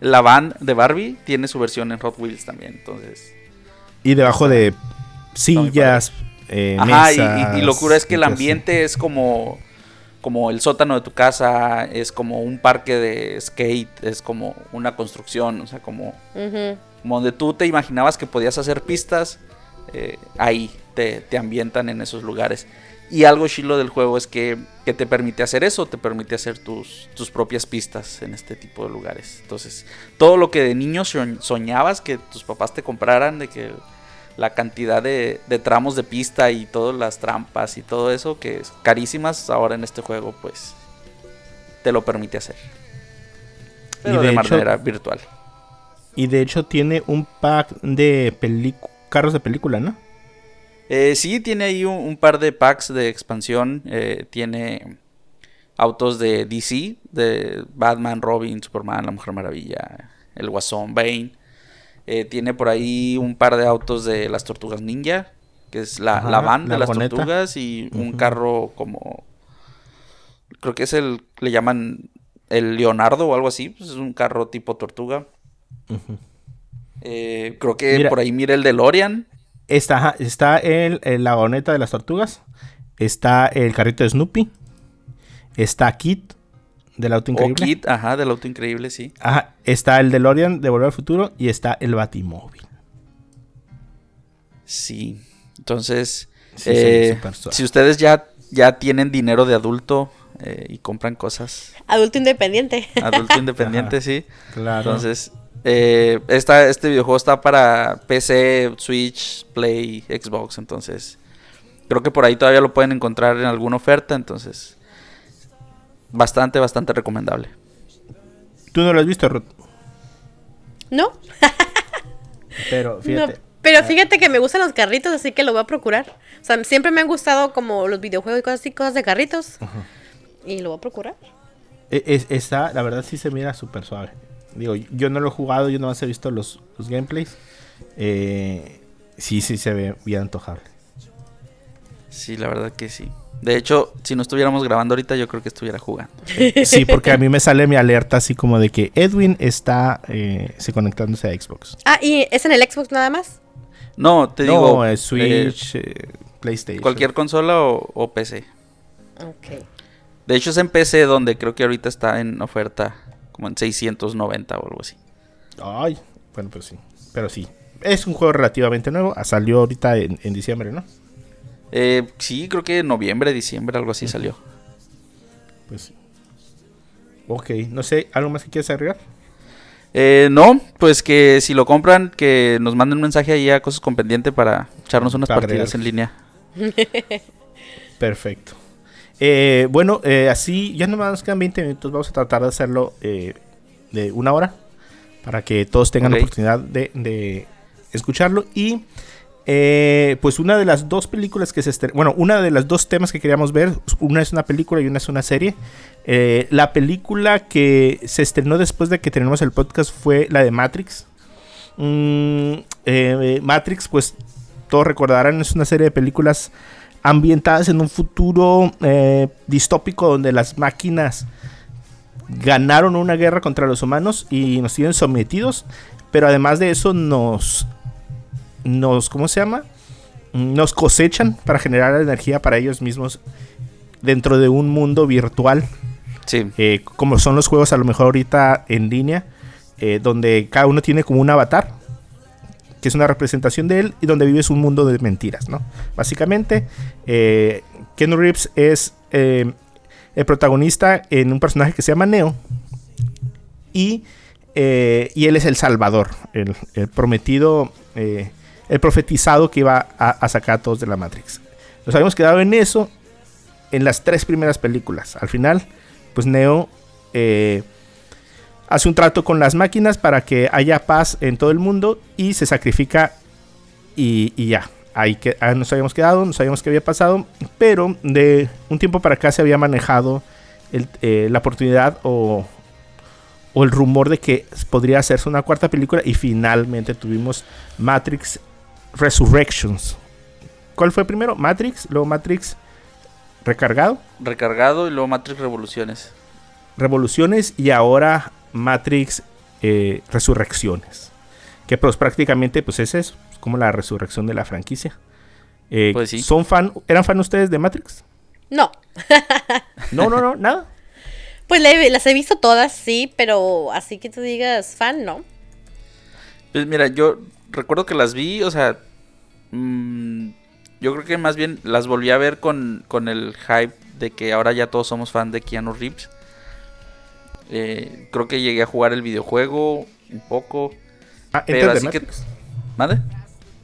la van de Barbie tiene su versión en Hot Wheels también. Entonces. Y debajo de sillas, eh, Ajá, y- mesas, y, y locura es que el ambiente es como. Como el sótano de tu casa, es como un parque de skate, es como una construcción, o sea, como donde tú te imaginabas que podías hacer pistas, eh, ahí te, te ambientan en esos lugares. Y algo chilo del juego es que, que te permite hacer eso, te permite hacer tus, tus propias pistas en este tipo de lugares. Entonces, todo lo que de niño soñ- soñabas que tus papás te compraran, de que la cantidad de, de tramos de pista y todas las trampas y todo eso, que es carísimas, ahora en este juego, pues te lo permite hacer. Pero de de, hecho- manera virtual. Y de hecho tiene un pack de carros de película, ¿no? Eh, sí, tiene ahí un, un par de packs de expansión. eh, tiene autos de DC, de Batman, Robin, Superman, La Mujer Maravilla, el Guasón, Bane. Eh, tiene por ahí un par de autos de las Tortugas Ninja, que es la, Ajá, la van la de las tortugas y un carro como... Creo que es el... Le llaman el Leonardo o algo así. pues es un carro tipo tortuga. Eh, creo que Mira. por ahí mira el DeLorean. Está, está el, el- la vagoneta de las tortugas. Está el carrito de Snoopy. Está Kit del auto O increíble. Kit, ajá, del auto increíble, sí. Ajá, está el DeLorean de Volver al Futuro y está el Batimóvil. Sí. Entonces, Sí, Eh, si ustedes ya, ya tienen dinero de adulto eh, y compran cosas, Adulto independiente. adulto independiente, sí. Claro. Entonces, eh, esta, este videojuego está para PC, Switch, Play, Xbox. Entonces, creo que por ahí todavía lo pueden encontrar en alguna oferta. Entonces, bastante, bastante recomendable. Tú no lo has visto, Ruth. ¿No? Pero No, fíjate. Pero fíjate que me gustan los carritos, así que lo voy a procurar. O sea, siempre me han gustado como los videojuegos y cosas así, cosas de carritos. Y lo voy a procurar. e- es- está, la verdad sí se mira súper suave. Digo, yo no lo he jugado, yo nomás he visto los, los gameplays. Eh, sí, sí se ve bien antojable. Sí, la verdad que sí. De hecho, si no estuviéramos grabando ahorita, yo creo que estuviera jugando. Sí, porque a mí me sale mi alerta así como de que Edwin está eh, se conectándose a Xbox. Ah, ¿y es en el Xbox nada más? No, te no, digo. es eh, Switch, eh, PlayStation. cualquier consola o, o PC. Ok. De hecho, es en PC donde creo que ahorita está en oferta como en 690 o algo así. Ay, bueno, pues sí. Pero sí. Es un juego relativamente nuevo. ah, Salió ahorita en, en diciembre, ¿no? Eh, sí, creo que en noviembre, diciembre, algo así salió. Pues sí. Ok, no sé, ¿algo más que quieras agregar? Eh, no, pues que si lo compran, que nos manden un mensaje ahí a Cosas con Pendiente para echarnos unas Para partidas agregar. en línea. Perfecto. Eh, bueno, eh, así ya no nos quedan 20 minutos. Vamos a tratar de hacerlo eh, de una hora para que todos tengan la oportunidad de, de escucharlo. Y eh, pues una de las dos películas que se estren- bueno, una de las dos temas que queríamos ver, una es una película y una es una serie. La película que se estrenó después de que tenemos el podcast fue la de Matrix. Mm, Matrix, pues todos recordarán, es una serie de películas ambientadas en un futuro eh, distópico donde las máquinas ganaron una guerra contra los humanos y nos tienen sometidos, pero además de eso nos nos ¿cómo se llama? Nos cosechan para generar energía para ellos mismos dentro de un mundo virtual. Sí, eh, como son los juegos a lo mejor ahorita en línea, eh, donde cada uno tiene como un avatar, que es una representación de él, y donde vives un mundo de mentiras, ¿no? Básicamente, eh, Ken Reeves es eh, el protagonista en un personaje que se llama Neo, y, eh, él es el salvador, el, prometido, eh, el profetizado que iba a, sacar a todos de la Matrix. Nos habíamos quedado en eso en las tres primeras películas. Al final, pues Neo hace un trato con las máquinas para que haya paz en todo el mundo y se sacrifica y, y ya. Ahí que, ahí nos habíamos quedado, no sabíamos qué había pasado, pero de un tiempo para acá se había manejado el- eh, la oportunidad o, o el rumor de que podría hacerse una cuarta película y finalmente tuvimos Matrix Resurrections. ¿Cuál fue primero? Matrix, luego Matrix Recargado. recargado y luego Matrix Revoluciones. Revoluciones y ahora Matrix eh, Resurrecciones. Que pues prácticamente pues es eso, es como la resurrección de la franquicia. Eh, Pues sí. ¿Son fan, ¿Eran fan ustedes de Matrix? No. No, no, no, nada. Pues le- las he visto todas, sí, pero así que tú digas fan, ¿no? Pues mira, yo recuerdo que las vi, o sea, mm, yo creo que más bien las volví a ver con, con el hype de que ahora ya todos somos fan de Keanu Reeves. Eh, creo que llegué a jugar el videojuego un poco. Ah, Pero Enter the así que- Matrix. ¿Mande?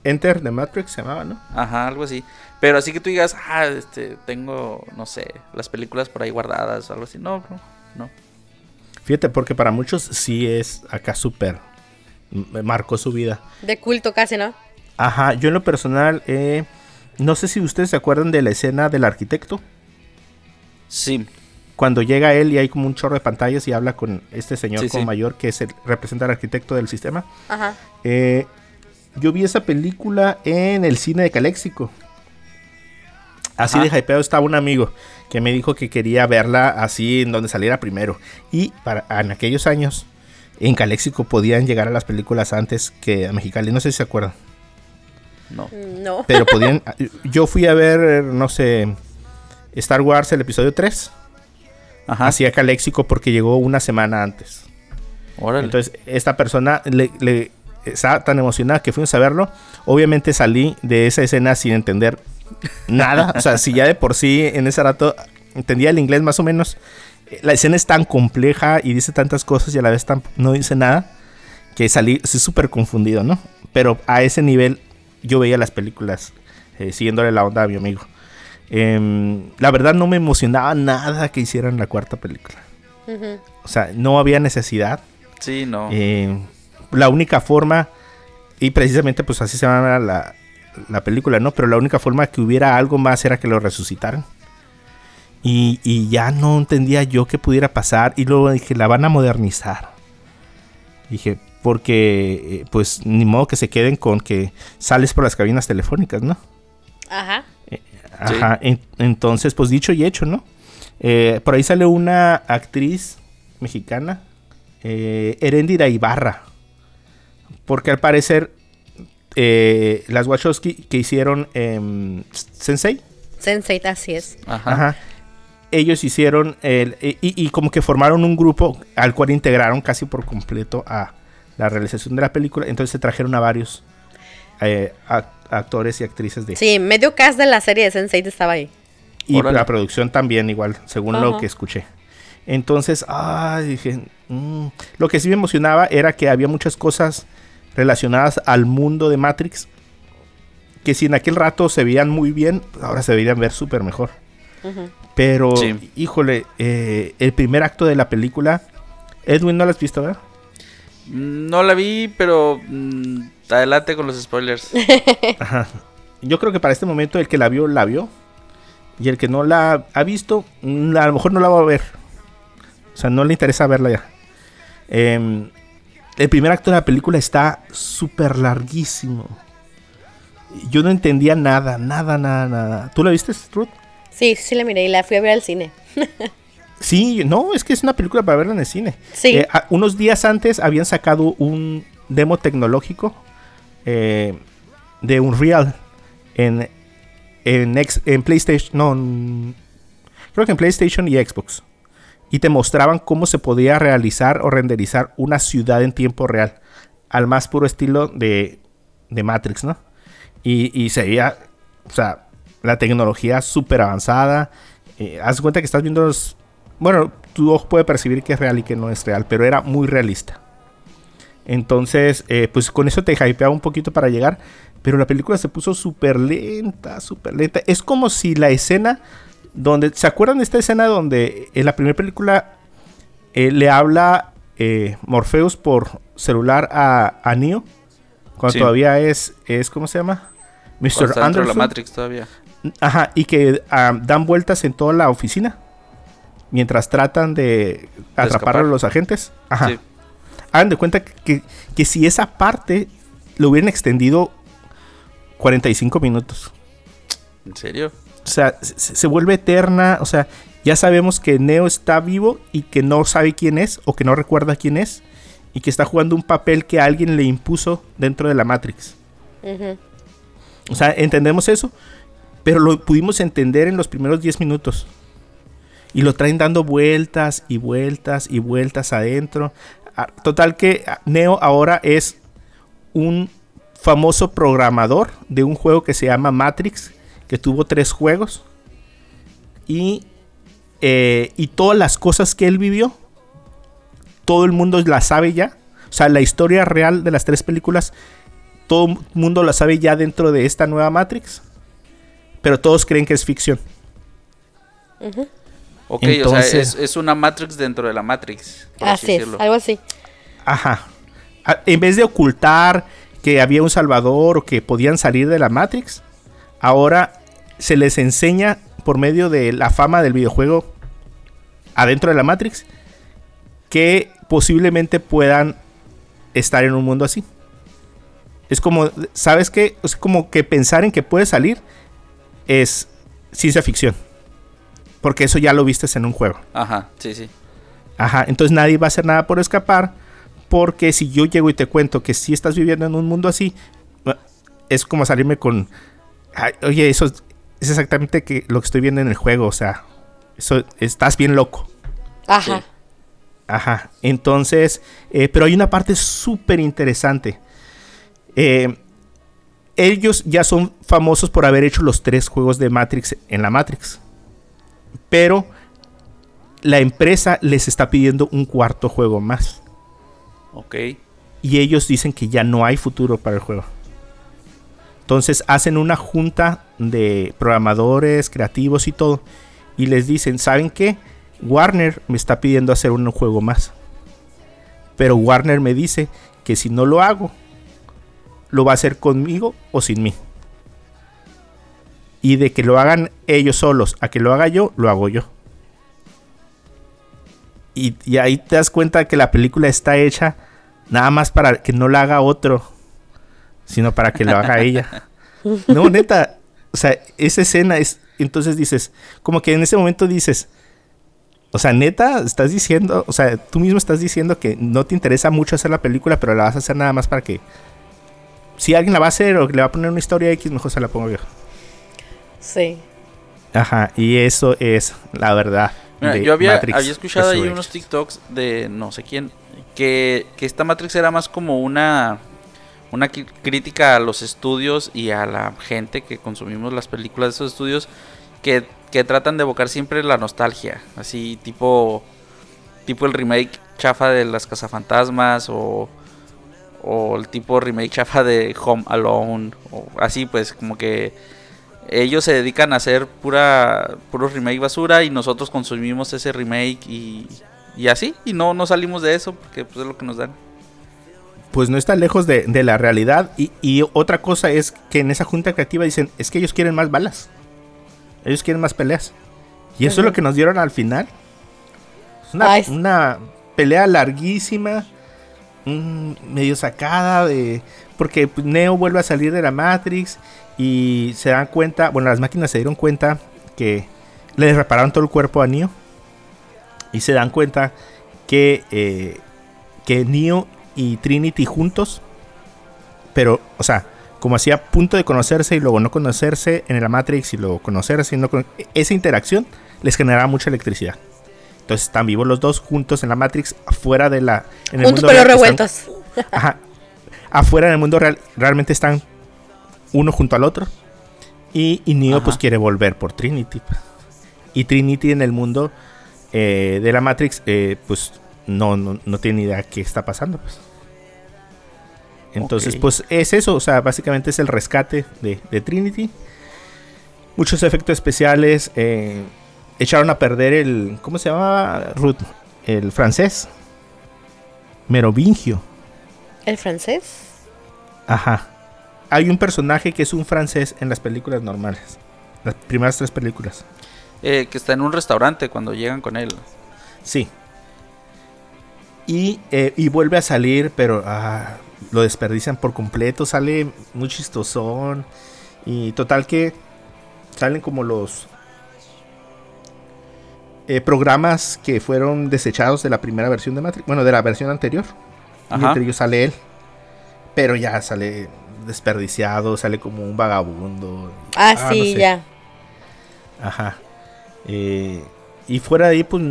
Enter the Matrix se llamaba, ¿no? Ajá, algo así. Pero así que tú digas, ah, este, tengo, no sé, las películas por ahí guardadas, algo así. No, no, no. Fíjate, porque para muchos sí es acá súper. Marcó su vida. De culto casi, ¿no? Ajá, yo en lo personal, eh, no sé si ustedes se acuerdan de la escena del arquitecto. Sí, Cuando llega él y hay como un chorro de pantallas y habla con este señor Sí, como sí. mayor que es el, representa al arquitecto del sistema. Ajá. Eh, yo vi esa película en el cine de Caléxico. Así Ajá. de hypeado estaba un amigo que me dijo que quería verla así en donde saliera primero. Y para, en aquellos años, en Caléxico podían llegar a las películas antes que a Mexicali. No sé si se acuerdan. no. No. Pero podían. yo fui a ver, no sé, Star Wars, el episodio 3. Ajá. Así a Caléxico porque llegó una semana antes. Órale. Entonces, esta persona le, le- estaba tan emocionada que fuimos a verlo. Obviamente salí de esa escena sin entender nada. O sea, si ya de por sí en ese rato entendía el inglés más o menos, la escena es tan compleja y dice tantas cosas y a la vez tan- no dice nada que salí súper confundido, ¿no? Pero a ese nivel yo veía las películas eh, siguiéndole la onda a mi amigo. Em, la verdad no me emocionaba nada que hicieran la cuarta película. Ujú. O sea, no había necesidad. Sí, no. Eh, la única forma, y precisamente pues así se llama la, la película, ¿no? Pero la única forma que hubiera algo más era que lo resucitaran. Y, y ya no entendía yo qué pudiera pasar. Y luego dije, la van a modernizar. Dije, porque eh, pues ni modo que se queden con que sales por las cabinas telefónicas, ¿no? Ajá. Ajá, en- entonces, pues dicho y hecho, ¿no? Eh, por ahí sale una actriz mexicana, eh, Heréndira Ibarra. Porque al parecer, eh, las Wachowski que hicieron em, Sensei, Sensei, así es. Ajá. ajá, ellos hicieron, el, y, y como que formaron un grupo al cual integraron casi por completo a la realización de la película. Entonces se trajeron a varios eh, ac- actores y actrices de, Sí, medio cast de la serie de Sensei estaba ahí. Y Órale. la producción también igual, según lo que escuché. Entonces, ay, dije, mm. lo que sí me emocionaba era que había muchas cosas relacionadas al mundo de Matrix que si en aquel rato se veían muy bien, ahora se deberían ver súper mejor. Pero, Sí. híjole, eh, el primer acto de la película, Edwin, ¿no lo has visto, verdad? No la vi, pero mm, adelante con los spoilers. Ajá. Yo creo que para este momento el que la vio, la vio. Y el que no la ha visto, mm, a lo mejor no la va a ver. O sea, no le interesa verla ya. Em, el primer acto de la película está súper larguísimo. Yo no entendía nada, nada, nada, nada. ¿Tú la viste, Ruth? Sí, sí la miré y la fui a ver al cine. Sí, no, es que es una película para verla en el cine. Sí. Eh, a- unos días antes habían sacado un demo tecnológico eh, de Unreal en, en, en PlayStation. No, creo que en PlayStation y Xbox. Y te mostraban cómo se podía realizar o renderizar una ciudad en tiempo real. Al más puro estilo de, de Matrix, ¿no? Y, y se veía, o sea, la tecnología súper avanzada. Eh, haz cuenta que estás viendo los... Bueno, tu ojo puede percibir que es real y que no es real, pero era muy realista. Entonces, eh, pues con eso te hypeaba un poquito para llegar. Pero la película se puso súper lenta, súper lenta. Es como si la escena donde... ¿Se acuerdan de esta escena donde en la primera película eh, le habla eh, Morpheus por celular a, a Neo? Cuando Sí. todavía es, es... ¿Cómo se llama? Mr. De la Anderson. Matrix todavía. Ajá, y que dan vueltas en toda la oficina. Mientras tratan de atrapar a los agentes. Ajá. Sí. Hagan de cuenta que, que si esa parte lo hubieran extendido 45 minutos. ¿En serio? O sea, se, se vuelve eterna. O sea, ya sabemos que Neo está vivo y que no sabe quién es o que no recuerda quién es. Y que está jugando un papel que alguien le impuso dentro de la Matrix. O sea, entendemos eso, pero lo pudimos entender en los primeros 10 minutos. Y lo traen dando vueltas y vueltas y vueltas adentro. Ah, Total que ah, Neo ahora es un famoso programador de un juego que se llama Matrix, que tuvo tres juegos. Y, eh, y todas las cosas que él vivió, todo el mundo la sabe ya. O sea, la historia real de las tres películas todo el mundo la sabe ya dentro de esta nueva Matrix. Pero todos creen que es ficción. Ok, Entonces- o sea, es, es una Matrix dentro de la Matrix. Por así, Así es, decirlo. algo así. Ajá. A- En vez de ocultar que había un salvador o que podían salir de la Matrix, ahora se les enseña por medio de la fama del videojuego adentro de la Matrix que posiblemente puedan estar en un mundo así. Es como, ¿sabes qué? Es como que pensar en que puede salir es ciencia ficción. Porque eso ya lo viste en un juego. Ajá, sí, sí. Ajá, entonces nadie va a hacer nada por escapar. Porque si yo llego y te cuento que si estás viviendo en un mundo así, eh, es como salirme con. "Ay, oye, eso es, es exactamente que lo que estoy viendo en el juego. O sea, eso estás bien loco. Ajá. Sí. Ajá. Entonces, eh, pero hay una parte súper interesante. Eh, ellos ya son famosos por haber hecho los tres juegos de Matrix en la Matrix. Pero la empresa les está pidiendo un cuarto juego más. Ok. Y ellos dicen que ya no hay futuro para el juego. Entonces hacen una junta de programadores, creativos y todo. Y les dicen, ¿saben qué? Warner me está pidiendo hacer un juego más. Pero Warner me dice que si no lo hago, lo va a hacer conmigo o sin mí. Y de que lo hagan ellos solos a que lo haga yo, lo hago yo. Y, y ahí te das cuenta que la película está hecha nada más para que no la haga otro, sino para que lo haga ella. No, neta, o sea, esa escena es, entonces dices, como que en ese momento dices, o sea, neta, estás diciendo, o sea, tú mismo estás diciendo que no te interesa mucho hacer la película, pero la vas a hacer nada más para que si alguien la va a hacer o le va a poner una historia X, mejor se la pongo yo. Sí. Ajá, y eso es la verdad. Mira, de yo había, Matrix había escuchado ahí unos TikToks de no sé quién que, que esta Matrix era más como una una crítica a los estudios y a la gente que consumimos las películas de esos estudios que, que tratan de evocar siempre la nostalgia, así tipo tipo el remake chafa de las cazafantasmas o o el tipo remake chafa de Home Alone o así pues como que ellos se dedican a hacer pura puro remake basura y nosotros consumimos ese remake y, y así y no no salimos de eso porque pues es lo que nos dan Pues no está lejos de, de la realidad. Y, y otra cosa es que en esa junta creativa dicen, es que ellos quieren más balas. Ellos quieren más peleas. Y eso es lo que nos dieron al final. Es una, una pelea larguísima. medio sacada de... Porque Neo vuelve a salir de la Matrix. Y se dan cuenta, bueno, las máquinas se dieron cuenta que le repararon todo el cuerpo a Neo. Y se dan cuenta que, eh, que Neo y Trinity juntos, pero, o sea, como hacía punto de conocerse y luego no conocerse en la Matrix y luego conocerse y no cono- esa interacción les generaba mucha electricidad. Entonces están vivos los dos juntos en la Matrix, afuera de la. En el Juntos mundo pero están- revueltos. Ajá. Afuera en el mundo real realmente están uno junto al otro. Y, y Neo Ajá. pues quiere volver por Trinity. Y Trinity en el mundo eh, de la Matrix eh, pues no, no, no tiene ni idea qué está pasando. Pues. Entonces pues es eso. O sea, básicamente es el rescate de, de Trinity. Muchos efectos especiales. eh, echaron a perder el... ¿Cómo se llamaba? Ruth? El francés. Merovingio. ¿El francés? Ajá. Hay un personaje que es un francés en las películas normales. Las primeras tres películas. Eh, que está en un restaurante cuando llegan con él Sí. Y, eh, y vuelve a salir, pero ah, lo desperdician por completo. Sale muy chistosón. Y total que salen como los eh, programas que fueron desechados de la primera versión de Matrix. Bueno, de la versión anterior. Y entre ellos sale él. Pero ya sale desperdiciado, sale como un vagabundo. Ah, no sí, sé. ya. Ajá. Eh, y fuera de ahí, pues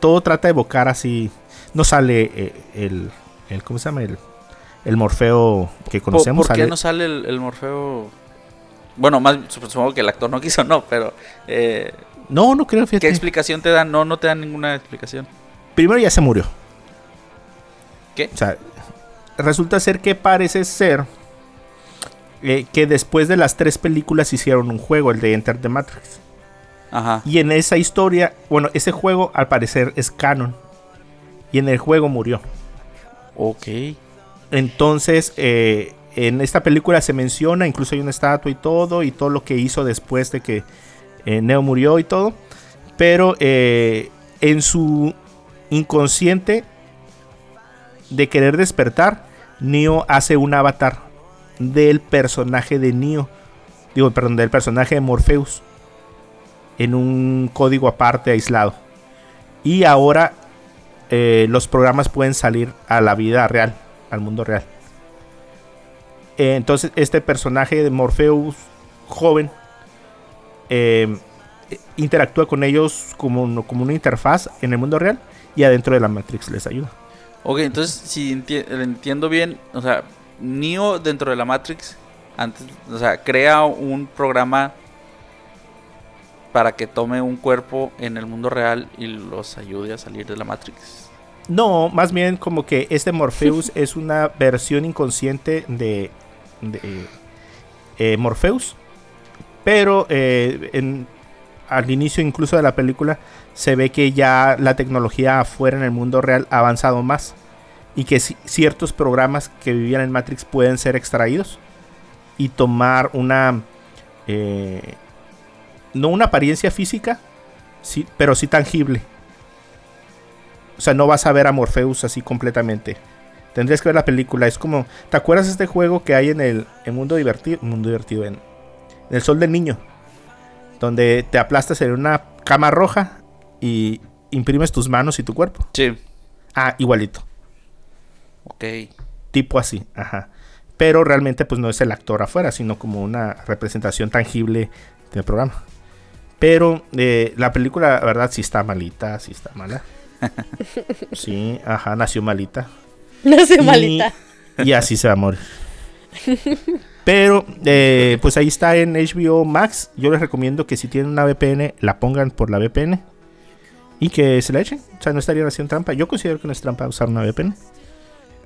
todo trata de evocar así. No sale eh, el, el. ¿Cómo se llama? El, el Morfeo que ¿Por, conocemos. por qué sale- no sale el, el Morfeo? Bueno, más supongo que el actor no quiso, no, pero eh, No, no creo, ¿qué fíjate. explicación te dan? No, no te dan ninguna explicación. Primero ya se murió. ¿Qué? O sea, resulta ser que parece ser eh, que después de las tres películas hicieron un juego, el de Enter the Matrix. Ajá. Y en esa historia, bueno, ese juego al parecer es canon. Y en el juego murió. Ok. Entonces, eh, en esta película se menciona, incluso hay una estatua y todo, y todo lo que hizo después de que eh, Neo murió y todo. Pero en su inconsciente de querer despertar, Neo hace un avatar del personaje de Neo. Digo, perdón, del personaje de Morpheus. En un código aparte, aislado. Y ahora eh, los programas pueden salir a la vida real, al mundo real. Eh, entonces, este personaje de Morpheus joven eh, interactúa con ellos como, un- como una interfaz en el mundo real y adentro de la Matrix les ayuda. Ok, entonces, si enti- entiendo bien, o sea, Neo dentro de la Matrix Antes, o sea, crea un programa para que tome un cuerpo en el mundo real y los ayude a salir de la Matrix. No, más bien como que este Morpheus es una versión inconsciente de, de eh, Morpheus. Pero eh, en, al inicio incluso de la película se ve que ya la tecnología afuera en el mundo real ha avanzado más. Y que ci- ciertos programas que vivían en Matrix pueden ser extraídos. Y tomar una... eh, no una apariencia física, sí, pero sí tangible. O sea, no vas a ver a Morpheus así completamente. Tendrías que ver la película. Es como. ¿Te acuerdas de este juego que hay en el mundo divertido? Mundo divertido, en, en el sol del niño. Donde te aplastas en una cama roja y imprimes tus manos y tu cuerpo. Sí. Ah, igualito. Ok. Tipo así, ajá. Pero realmente, pues no es el actor afuera, sino como una representación tangible del programa. Pero eh, la película, la verdad, sí está malita, sí está mala. Sí, ajá, nació malita. Y- malita. Y así se va a morir. Pero, eh, pues ahí está en HBO Max. Yo les recomiendo que si tienen una VPN, la pongan por la VPN. Y que se la echen. O sea, no estarían haciendo trampa. Yo considero que no es trampa usar una VPN.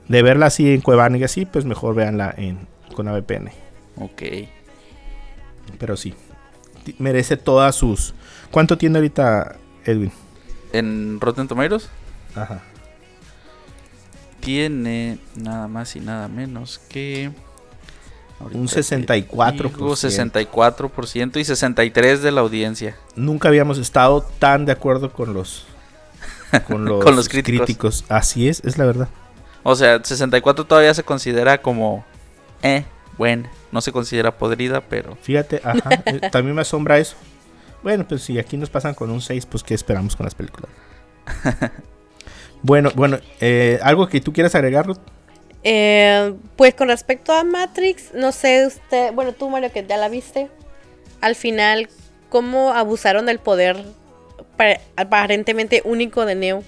De verla así en Cuevana y así, pues mejor véanla en, con la VPN. Ok. Pero sí. Merece todas sus... ¿Cuánto tiene ahorita Edwin? En Rotten Tomatoes Ajá. tiene nada más y nada menos que. Ahorita Un te 64%. digo, 64% y 63% de la audiencia. Nunca habíamos estado tan de acuerdo con los... Con los, Con los críticos. Así es, es la verdad. O sea, 64 todavía se considera como. Eh, bueno. No se considera podrida, pero. Fíjate, ajá, eh, también me asombra eso. Bueno, pues si aquí nos pasan con un 6, pues ¿qué esperamos con las películas? bueno, bueno, eh, ¿algo que tú quieras agregar, Ruth? Eh, pues con respecto a Matrix, no sé usted, bueno, tú Mario que ya la viste, al final, ¿cómo abusaron del poder pa- aparentemente único de Neo?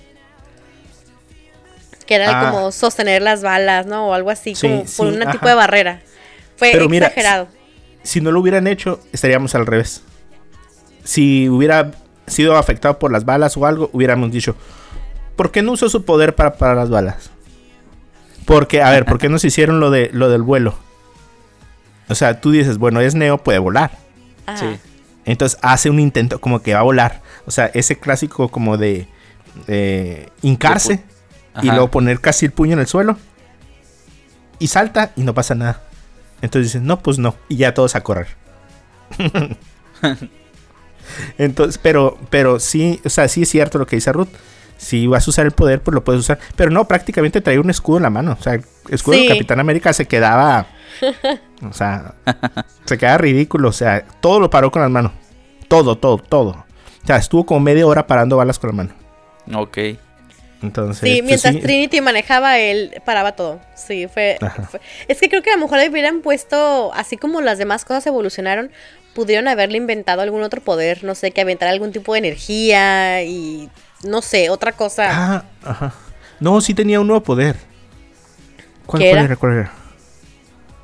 Que era Ah. como sostener las balas, ¿no? O algo así, Sí, como sí, por un tipo de barrera. Fue Pero mira, exagerado. Si no lo hubieran hecho, estaríamos al revés. Si hubiera sido afectado por las balas o algo, hubiéramos dicho, ¿por qué no usó su poder para parar las balas? Porque, a ver, ¿por qué nos hicieron lo, de, lo del vuelo? O sea, tú dices, bueno, es Neo, puede volar. Ajá. Sí. Entonces hace un intento como que va a volar. O sea, ese clásico como de eh, hincarse y luego poner casi el puño en el suelo. Y salta y no pasa nada. Entonces dicen, no, pues no. Y ya todos a correr. Entonces, pero, pero sí, o sea, sí es cierto lo que dice Ruth. Si vas a usar el poder, pues lo puedes usar. Pero no, prácticamente traía un escudo en la mano. O sea, el escudo Sí. del Capitán América se quedaba. O sea, se quedaba ridículo. O sea, todo lo paró con las manos. Todo, todo, todo. O sea, estuvo como media hora parando balas con la mano. Ok. Entonces, Sí, pues, mientras sí. Trinity manejaba, él paraba todo. Sí, fue, fue- Es que creo que a lo mejor le hubieran puesto, así como las demás cosas evolucionaron, pudieron haberle inventado algún otro poder, no sé, que aventara algún tipo de energía y no sé, otra cosa. Ah, ajá. No, sí tenía un nuevo poder. ¿Cuál, ¿Qué cuál era? era? ¿Cuál era?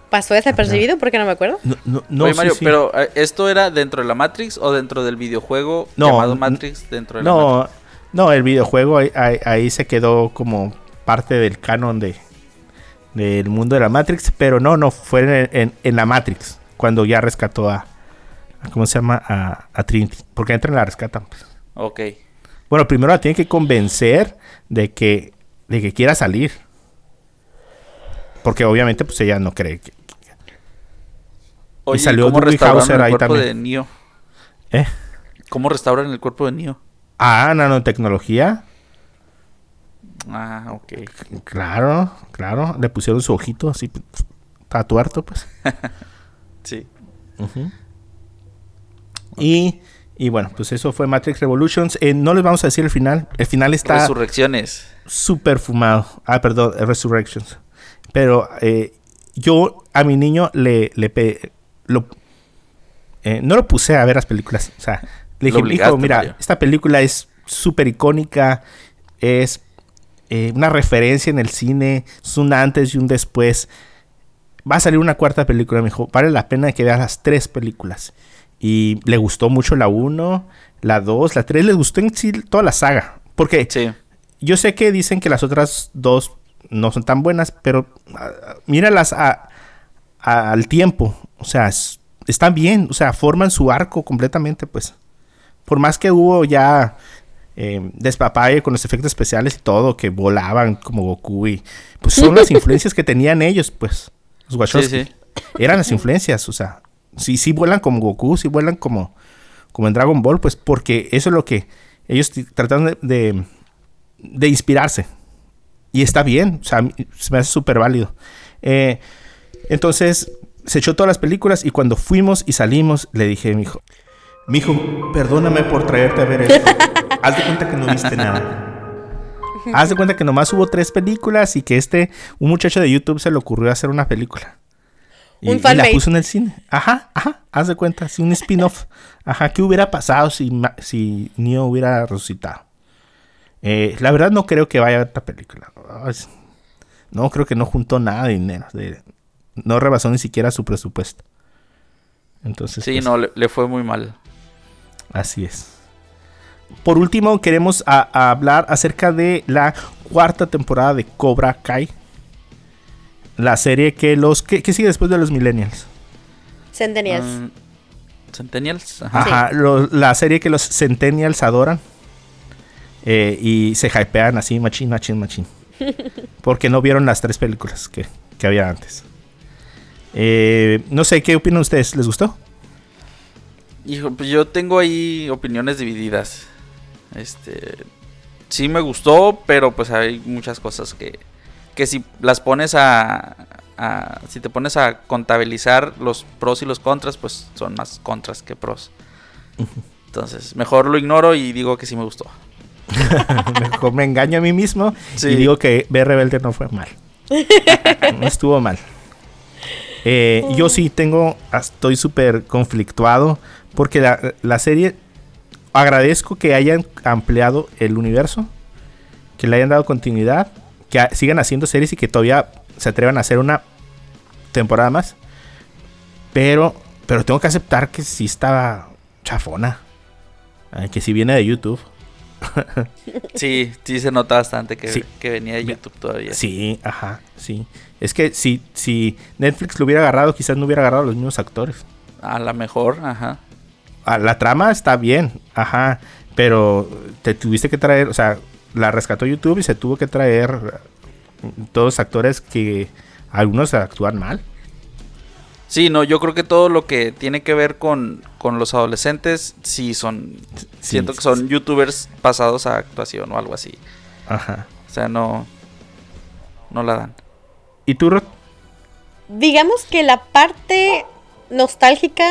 ¿Pasó desapercibido? Porque no me acuerdo. No, no, no, Oye, Mario, sí. pero eh, ¿esto era dentro de la Matrix o dentro del videojuego No, llamado Matrix dentro de la Matrix? No, no, el videojuego ahí, ahí- ahí se quedó como parte del canon de del mundo de la Matrix, pero no, no, fue en, en- en la Matrix, cuando ya rescató a, a- ¿cómo se llama? A, a Trinity, porque entran y la rescatan. pues. Ok. Bueno, primero la tienen que convencer de que, de que quiera salir. Porque obviamente pues ella no cree que... Oye, ¿y salió ¿cómo Hauser el ahí cuerpo también. de Neo? ¿Eh? ¿Cómo restauran el cuerpo de Neo? Ah, nanotecnología. Ah, ok. Claro, claro. Le pusieron su ojito así, está tuerto pues. Sí. Y, y bueno, pues eso fue Matrix Revolutions. Eh, no les vamos a decir el final. El final está Resurrecciones. súper fumado. Ah, perdón, eh, Resurrections. Pero eh, yo a mi niño le, le pe- lo, eh, no lo puse a ver las películas. O sea, le dije, hijo, mira, Mario. esta película es súper icónica. Es una referencia en el cine. Es un antes y un después. va a salir una cuarta película, me dijo, vale la pena que veas las tres películas. Y le gustó mucho la 1, la 2, la 3, les gustó en sí toda la saga. Porque Sí. yo sé que dicen que las otras dos no son tan buenas, pero ah, míralas a- a- al tiempo. O sea, es- están bien, o sea, forman su arco completamente, pues. Por más que hubo ya eh, despapalle con los efectos especiales y todo, que volaban como Goku y... Pues son las influencias que tenían ellos, pues. Los Wachowski. sí. Eran las influencias, o sea, sí, sí vuelan como Goku, sí vuelan como, como en Dragon Ball, pues porque eso es lo que ellos t- trataron de, de, de inspirarse. Y está bien, o sea, se me hace súper válido. Eh, entonces, se echó todas las películas y cuando fuimos y salimos, le dije a mi hijo, mi hijo, perdóname por traerte a ver esto. Haz de cuenta que no viste nada. Haz de cuenta que nomás hubo tres películas y que este, un muchacho de YouTube se le ocurrió hacer una película. Y, Un y la puso en el cine. Ajá, ajá, haz de cuenta, sí, un spin-off. Ajá, ¿qué hubiera pasado si, si Neo hubiera resucitado? Eh, la verdad no creo que vaya a ver esta película. No, creo que no juntó nada de dinero. de- no rebasó ni siquiera su presupuesto. Entonces, Sí, pues, no, le, le fue muy mal. Así es. Por último, queremos a- a hablar acerca de la cuarta temporada de Cobra Kai. La serie que los... ¿Qué, qué sigue después de los Millennials? Centennials. Mm, Centennials. Ajá. Ajá, lo- la serie que los Centennials adoran. Eh, y se hypean así, machín, machín, machín. Porque no vieron las tres películas que, que había antes. Eh, no sé, ¿qué opinan ustedes? ¿Les gustó? Hijo, pues yo tengo ahí opiniones divididas. Este. Sí me gustó, pero pues hay muchas cosas que. Que si las pones a. a- si te pones a contabilizar los pros y los contras, pues son más contras que pros. Entonces, mejor lo ignoro y digo que sí me gustó. Mejor me engaño a mí mismo Sí. y digo que Ver Rebelde no fue mal. no estuvo mal. Eh, yo sí tengo, estoy súper conflictuado porque la, la serie, agradezco que hayan ampliado el universo, que le hayan dado continuidad, que sigan haciendo series y que todavía se atrevan a hacer una temporada más. Pero, pero tengo que aceptar que sí estaba chafona. Ay, que sí viene de YouTube. Sí, sí se nota bastante que, Sí. que venía de YouTube todavía. Sí, ajá, sí. Es que si, si Netflix lo hubiera agarrado, quizás no hubiera agarrado a los mismos actores. A lo mejor, ajá. Ah, la trama está bien, ajá, pero te tuviste que traer, o sea, la rescató YouTube y se tuvo que traer todos actores que algunos actúan mal. Sí, no, yo creo que todo lo que tiene que ver con, con los adolescentes, sí son. Sí, siento que son sí. youtubers pasados a actuación o algo así. Ajá. O sea, no. No la dan. ¿Y tú, Rod? Digamos que la parte nostálgica,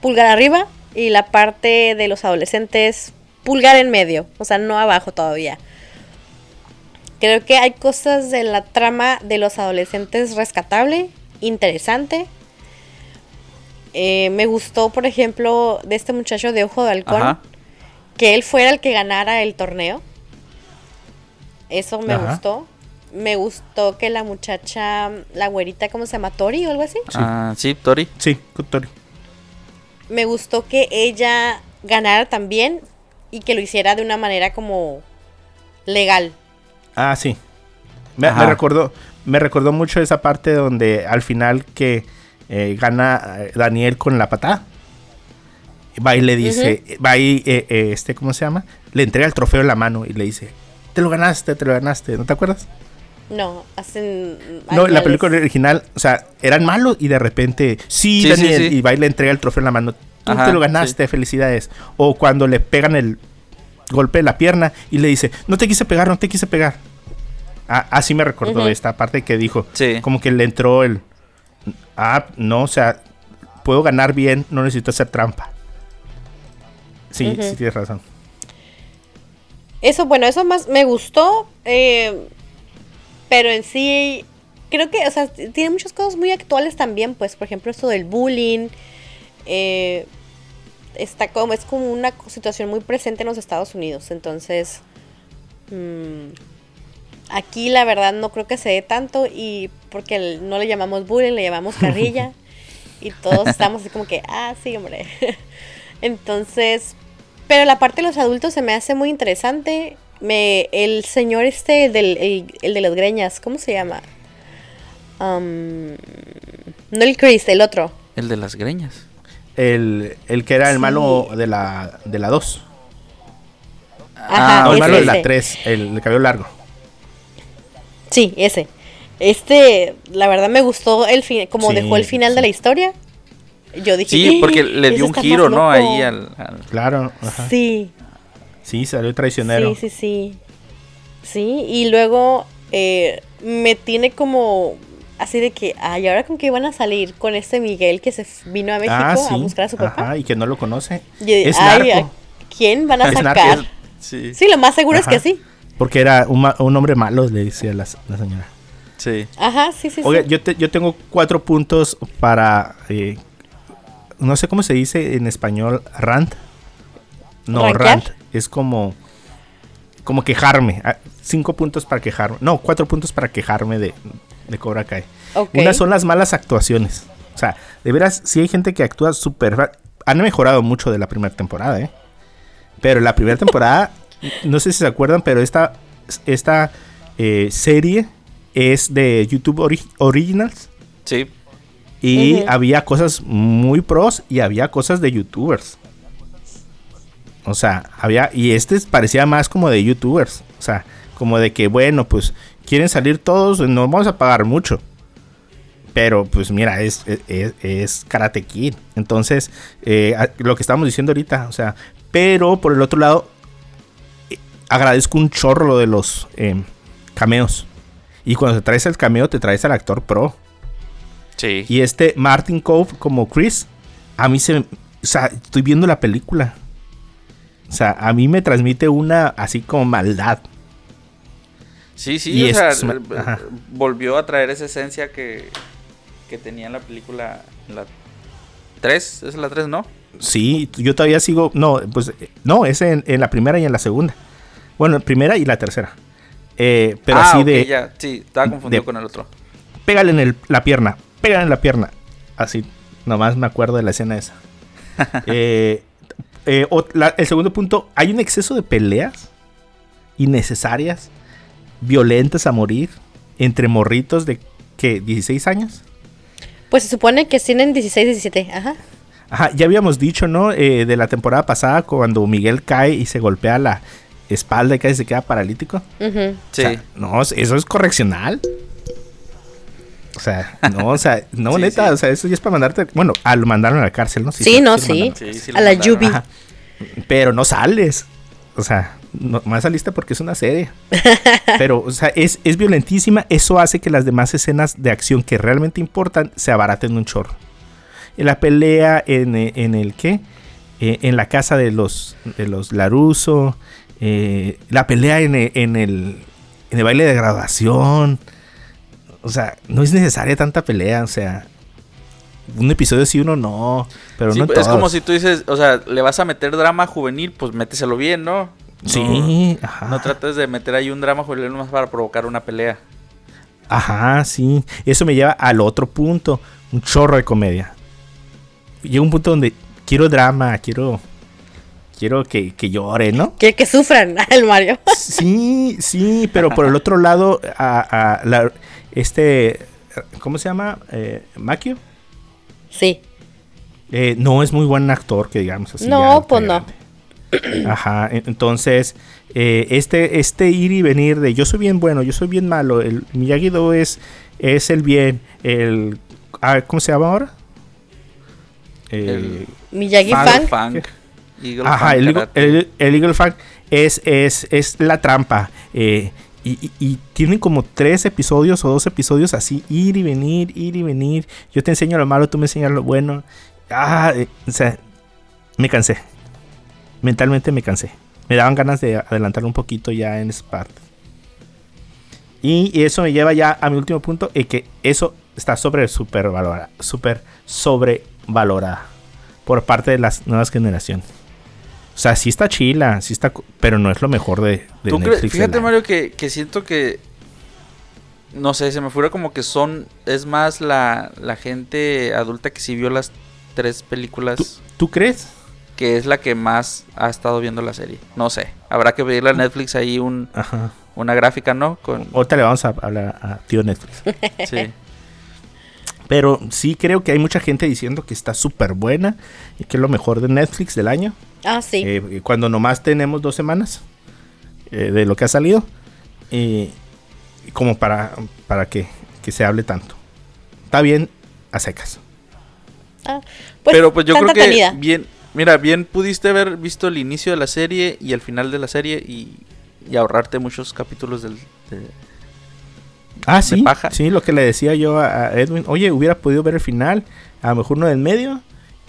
pulgar arriba, y la parte de los adolescentes, pulgar en medio, o sea, no abajo todavía. Creo que hay cosas de la trama de los adolescentes rescatable, interesante. Eh, me gustó, por ejemplo, de este muchacho de ojo de halcón, Ajá. que él fuera el que ganara el torneo. Eso me Ajá. gustó. Me gustó que la muchacha, la güerita, ¿cómo se llama? Tori o algo así. Sí. Ah, sí, Tori. Sí, Tori. Me gustó que ella ganara también y que lo hiciera de una manera como legal. Ah, sí. Me, me recordó, me recordó mucho esa parte donde al final que eh, gana eh, Daniel con la patada. Va y le dice, va y eh, eh, este, ¿cómo se llama? Le entrega el trofeo en la mano y le dice, te lo ganaste, te lo ganaste, ¿no te acuerdas? No, hacen. No, la película original, o sea, eran malos y de repente, sí, Sí, sí, Daniel, sí. y va y le entrega el trofeo en la mano. Tú Ajá, te lo ganaste, felicidades. O cuando le pegan el golpe de la pierna y le dice, no te quise pegar, no te quise pegar. Ah, así me recordó Ujú. esta parte que dijo, Sí. como que le entró el, ah, no, o sea, puedo ganar bien, no necesito hacer trampa. Sí, sí tienes razón. Eso, bueno, eso más me gustó. eh, pero en sí, creo que, o sea, tiene muchas cosas muy actuales también. Pues, por ejemplo, esto del bullying. Eh, está como, es como una situación muy presente en los Estados Unidos. Entonces, mm, aquí la verdad no creo que se dé tanto. Y porque no le llamamos bullying, le llamamos carrilla. y todos estamos así como que, ah, sí, hombre. Entonces, pero la parte de los adultos se me hace muy interesante. Me, el señor este, el, del, el, el de las greñas, ¿cómo se llama? Um, no el Chris, el otro. El de las greñas. El, el que era el Sí. malo de la de la 2. Ajá, no, el ese, malo de la ese. 3, el de cabello largo. Sí, ese. Este, la verdad me gustó el fin, como Sí, dejó el final de la historia. Yo dije, Sí, porque le "Ese dio un giro, ¿no? loco". Ahí al... al- Claro, ajá. Sí, Sí, salió traicionero. sí, sí, sí. Sí, y luego eh, me tiene como así de que, ay, ahora con qué iban a salir con este Miguel que se vino a México ah, sí. a buscar a su papá. Ajá, y que no lo conoce. Yo, es ay, narco. ¿a quién van a Es narco. sacar? Sí, Sí, lo más seguro es que sí. Porque era un, ma- un hombre malo, le decía la, la señora. sí. Ajá, sí, sí, Oiga, sí. yo, te- yo tengo cuatro puntos para. eh, no sé cómo se dice en español, rant. No, rant. Es como. Como quejarme. Ah, Cinco puntos para quejarme. No, cuatro puntos para quejarme de, de Cobra Kai. Ok. Una son las malas actuaciones. O sea, de veras, si hay gente que actúa súper. Han mejorado mucho de la primera temporada, ¿eh? Pero la primera temporada, no sé si se acuerdan, pero esta, esta eh, serie es de YouTube Ori- Originals. Sí. Y había cosas muy pros y había cosas de YouTubers. O sea, había. Y este parecía más como de YouTubers. O sea, como de que, bueno, pues quieren salir todos, no vamos a pagar mucho. Pero pues mira, es, es, es Karate Kid. Entonces, eh, lo que estamos diciendo ahorita, o sea, pero por el otro lado, eh, agradezco un chorro lo de los em, cameos. Y cuando te traes el cameo, te traes al actor pro. Sí. Y este Martin Cove como Chris, a mí se... O sea, estoy viendo la película. O sea, a mí me transmite una así como maldad. Sí, sí, Y o sea, eh, volvió a traer esa esencia que, que tenía en la película, en la 3, es la 3, ¿no? Sí, yo todavía sigo... No, pues... No, es en, en la primera y en la segunda. Bueno, en primera y la tercera. Eh, pero ah, así de... ya, sí, estaba confundido de- con el otro. Pégale en el- la pierna. Pégale en la pierna. Así. Nomás me acuerdo de la escena esa. Eh, eh, la- el segundo punto. Hay un exceso de peleas. Innecesarias. Violentas a morir. Entre morritos de... ¿Qué? ¿16 años? Pues se supone que tienen 16, 17. Ajá. Ajá, ya habíamos dicho, ¿no? Eh, de la temporada pasada, cuando Miguel cae y se golpea la espalda y casi se queda paralítico. Ujú. Sí. O sea, no, eso es correccional. O sea, no, o sea, no, Sí, neta, sí. o sea, eso ya es para mandarte. Bueno, al mandarlo a la cárcel, ¿no? Sí, no, lo sí. mandaron. Sí, sí lo A la mandaron. Yubi. Ajá. Pero no sales. O sea, no, más saliste porque es una serie. Pero, o sea, es, es violentísima. Eso hace que las demás escenas de acción que realmente importan se abaraten un chorro. En la pelea, en, eh, en el qué? Eh, en la casa de los, de los Laruso. eh, la pelea en, en el, en el baile de graduación. O sea, no es necesaria tanta pelea. O sea, un episodio sí, uno no. Pero Sí, no en es como si tú dices, o sea, le vas a meter drama juvenil, pues méteselo bien, ¿no? No- Sí, ajá. No trates de meter ahí un drama juvenil más para provocar una pelea. Ajá, sí. Eso me lleva al otro punto. Un chorro de comedia. Llega un punto donde quiero drama, quiero. Quiero que, que llore, ¿no? Que, que sufran el Mario. Sí, sí, pero por el otro lado, a, a la- este. ¿Cómo se llama? Eh, Makio. Sí. Eh, no es muy buen actor, que digamos así. No, pues no. Ajá, en- entonces, eh, este, este ir y venir de yo soy bien bueno, yo soy bien malo, el Miyagi-Do es, es el bien, el... ah, ¿Cómo se llama ahora? El- Miyagi Fang. Eagle ajá, Fang el, el, el Eagle Fang es, es, es la trampa. eh, y, y- y tienen como tres episodios o dos episodios así, ir y venir, ir y venir. Yo te enseño lo malo, tú me enseñas lo bueno. Ah, eh, o sea, me cansé. Mentalmente me cansé. Me daban ganas de adelantar un poquito ya en esa parte. Y, eso me lleva ya a mi último punto, y que eso está sobre super valorada, super sobrevalorada por parte de las nuevas generaciones. O sea, sí está chila, sí está, pero no es lo mejor de, de ¿Tú Netflix. Fíjate. Mario, que, que siento que no sé, se me fuera como que son, es más la, la gente adulta que sí vio las tres películas, ¿Tú, tú crees? Que es la que más ha estado viendo la serie. No sé, habrá que pedirle a Netflix ahí un, Ajá. una gráfica, ¿no? Con, Ahorita le vamos a hablar a tío Netflix. sí. Pero sí creo que hay mucha gente diciendo que está súper buena y que es lo mejor de Netflix del año. Ah, sí. Eh, cuando nomás tenemos dos semanas eh, de lo que ha salido. Y como para, para que, que se hable tanto. Está bien a secas. Ah, Pero pues yo creo que bien, mira, bien pudiste haber visto el inicio de la serie y el final de la serie y, y ahorrarte muchos capítulos del... de- Ah, De sí. paja. Sí, lo que le decía yo a Edwin. Oye, hubiera podido ver el final. A lo mejor uno del medio.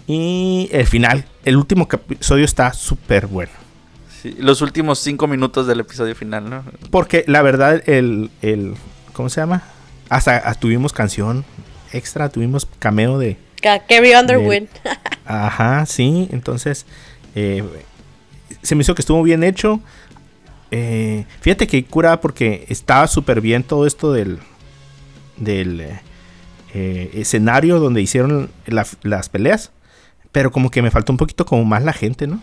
Y el final. El último episodio está súper bueno. sí, los últimos cinco minutos del episodio final, ¿no? Porque la verdad, el, el ¿cómo se llama? Hasta tuvimos canción extra, tuvimos cameo de... Ca- Carrie Underwood. Ajá, sí, entonces eh, se me hizo que estuvo bien hecho. Eh, fíjate que cura porque estaba súper bien todo esto del, del eh, escenario donde hicieron la- las peleas. Pero como que me faltó un poquito como más la gente, ¿no?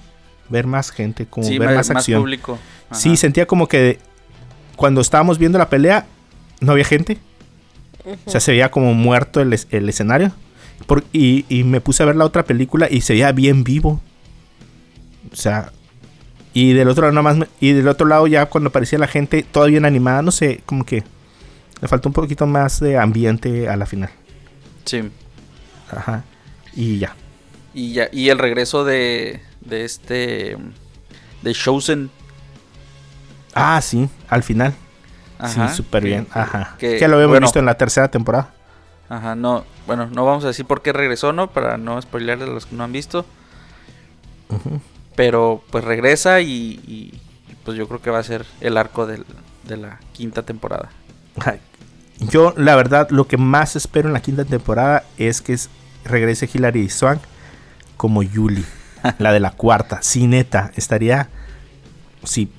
Ver más gente, como sí, ver más acción. público. Ajá. Sí, sentía como que cuando estábamos viendo la pelea no había gente. O sea, se veía como muerto el escenario. Por- y, y me puse a ver la otra película y se veía bien vivo. O sea, y del otro lado más y del otro lado ya cuando aparecía la gente toda bien animada, no sé, como que le faltó un poquito más de ambiente a la final. Sí. Ajá. Y ya. Y, ya, y el regreso de, de este... De Chosen. Ah, sí, al final. Ajá, sí, súper bien. Ajá. que- Que, lo habíamos bueno. visto en la tercera temporada. Ajá, no, bueno, no vamos a decir por qué regresó, ¿no? Para no spoilear a los que no han visto. Pero pues regresa y, y, pues yo creo que va a ser el arco del- de la quinta temporada. Yo, la verdad, lo que más espero en la quinta temporada es que es- regrese Hilary Swank como Yuli, la de la cuarta. Sí, neta, estaría. Sí.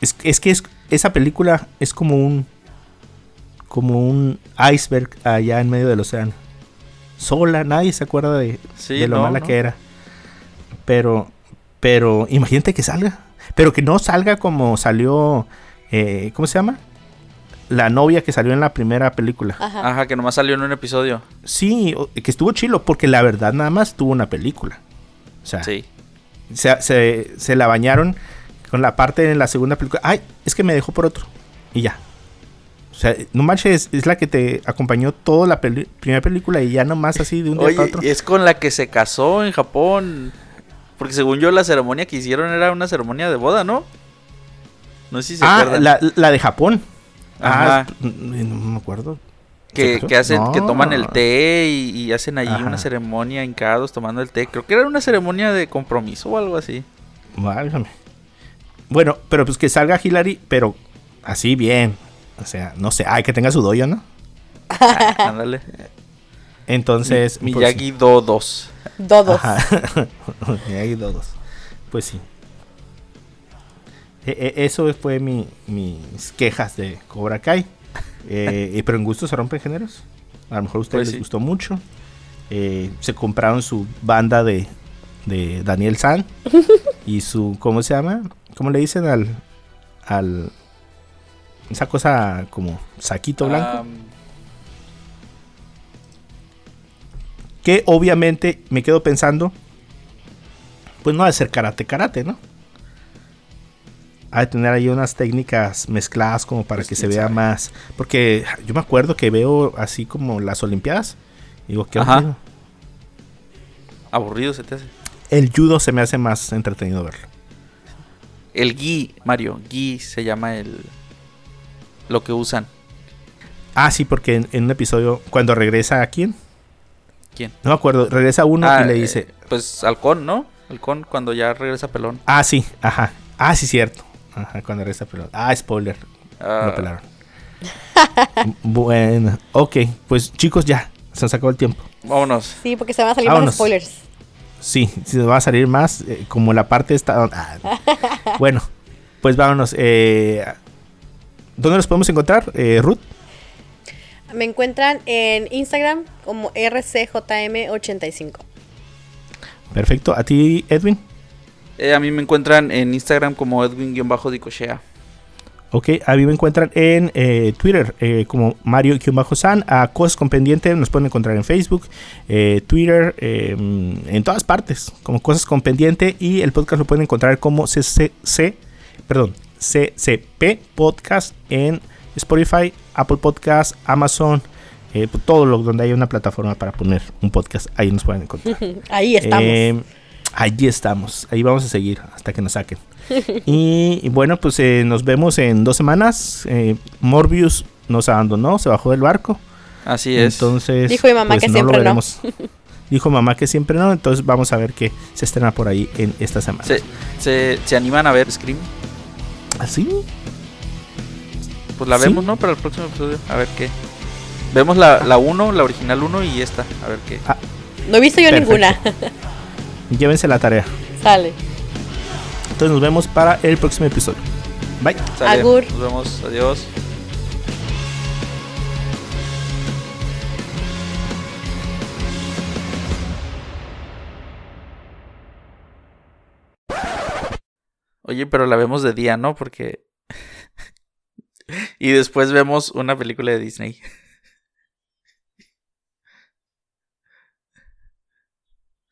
Es, es que es, esa película es como un. Como un iceberg allá en medio del océano. Sola, nadie se acuerda de, Sí, de lo no, mala no. que era. Pero, pero, imagínate que salga. Pero que no salga como salió. eh, ¿Cómo se llama? La novia que salió en la primera película. Ajá. Ajá, que nomás salió en un episodio. Sí, que estuvo chilo, porque la verdad nada más tuvo una película. O sea, Sí. se, se- se la bañaron con la parte de la segunda película. Ay, es que me dejó por otro. Y ya. O sea, no manches, es la que te acompañó toda la primera película y ya nomás así de un día para Oye, otro. y es con la que se casó en Japón. Porque según yo la ceremonia que hicieron era una ceremonia de boda, ¿no? No sé si se ah, acuerdan. la, la de Japón. Ajá. Ah, no me acuerdo. ¿Se Que, que hacen, que toman el té y, y hacen allí Ajá. una ceremonia hincados tomando el té. Creo que era una ceremonia de compromiso o algo así. Válgame. Bueno, pero pues que salga Hillary, pero así bien. O sea, no sé, ay, que tenga su doyo, ¿no? Ándale. Entonces, Mi- pues, Miyagi 2. Dodos. Ajá. Miyagi Dodos. Pues sí. E- e- eso fue mi, mis quejas de Cobra Kai. Eh, y- pero en gusto se rompen géneros. A lo mejor a ustedes Pues les sí. gustó mucho. Eh, se compraron su banda de, de Daniel San. y su, ¿cómo se llama? ¿Cómo le dicen al... al esa cosa como saquito blanco? Que obviamente me quedo pensando, pues no ha de ser karate karate, ¿no? Ha de tener ahí unas técnicas mezcladas como para Pues que se vea sabe. más. Porque yo me acuerdo que veo así como las Olimpiadas. y Digo, qué aburrido. aburrido se te hace. El judo se me hace más entretenido verlo. El gi, Mario. Gi se llama el. Lo que usan. Ah, sí, porque en, en un episodio, cuando regresa a quién? ¿Quién? No me acuerdo, regresa uno Ah, y le eh, dice, pues Halcón, ¿no? Halcón cuando ya regresa pelón. ah, sí, ajá. Ah, sí, cierto. Ajá, cuando regresa, pero. Ah, spoiler. Ah, Lo pelaron. bueno, ok, pues chicos, ya, se nos acabó el tiempo. vámonos. Sí, porque se van a salir Vámonos. más spoilers. Sí, si nos va a salir más, eh, como la parte esta. ah, bueno, pues vámonos. eh, ¿Dónde nos podemos encontrar, eh, Ruth? Me encuentran en Instagram como RCJM85. Perfecto. ¿A ti, Edwin? Eh, a mí me encuentran en Instagram como Edwin-Dicochea. Ok, a mí me encuentran en eh, Twitter eh, como Mario-San. A Cosas con Pendiente nos pueden encontrar en Facebook, eh, Twitter, eh, en todas partes, como Cosas con Pendiente. Y el podcast lo pueden encontrar como CCC, perdón, CCP Podcast en Spotify, Apple Podcast, Amazon, eh, todo lo donde haya una plataforma para poner un podcast, ahí nos pueden encontrar. Ahí estamos. Eh, allí estamos. Ahí vamos a seguir hasta que nos saquen. y, y bueno, pues eh, nos vemos en dos semanas. Eh, Morbius nos abandonó, se bajó del barco. Así es. Entonces, Dijo mi mamá pues, que siempre no. Dijo mamá que siempre no. Entonces vamos a ver qué se estrena por ahí en esta semana. ¿Se, se, se animan a ver Scream? ¿Así? Pues la Sí. vemos, ¿no? Para el próximo episodio. A ver qué. Vemos la, la 1, la original 1 y esta. A ver qué. No he visto yo Perfecto. ninguna. Llévense la tarea. Sale. Entonces nos vemos para el próximo episodio. Bye. Sale. Agur. Nos vemos. Adiós. Oye, pero la vemos de día, ¿no? Porque... y después vemos una película de Disney.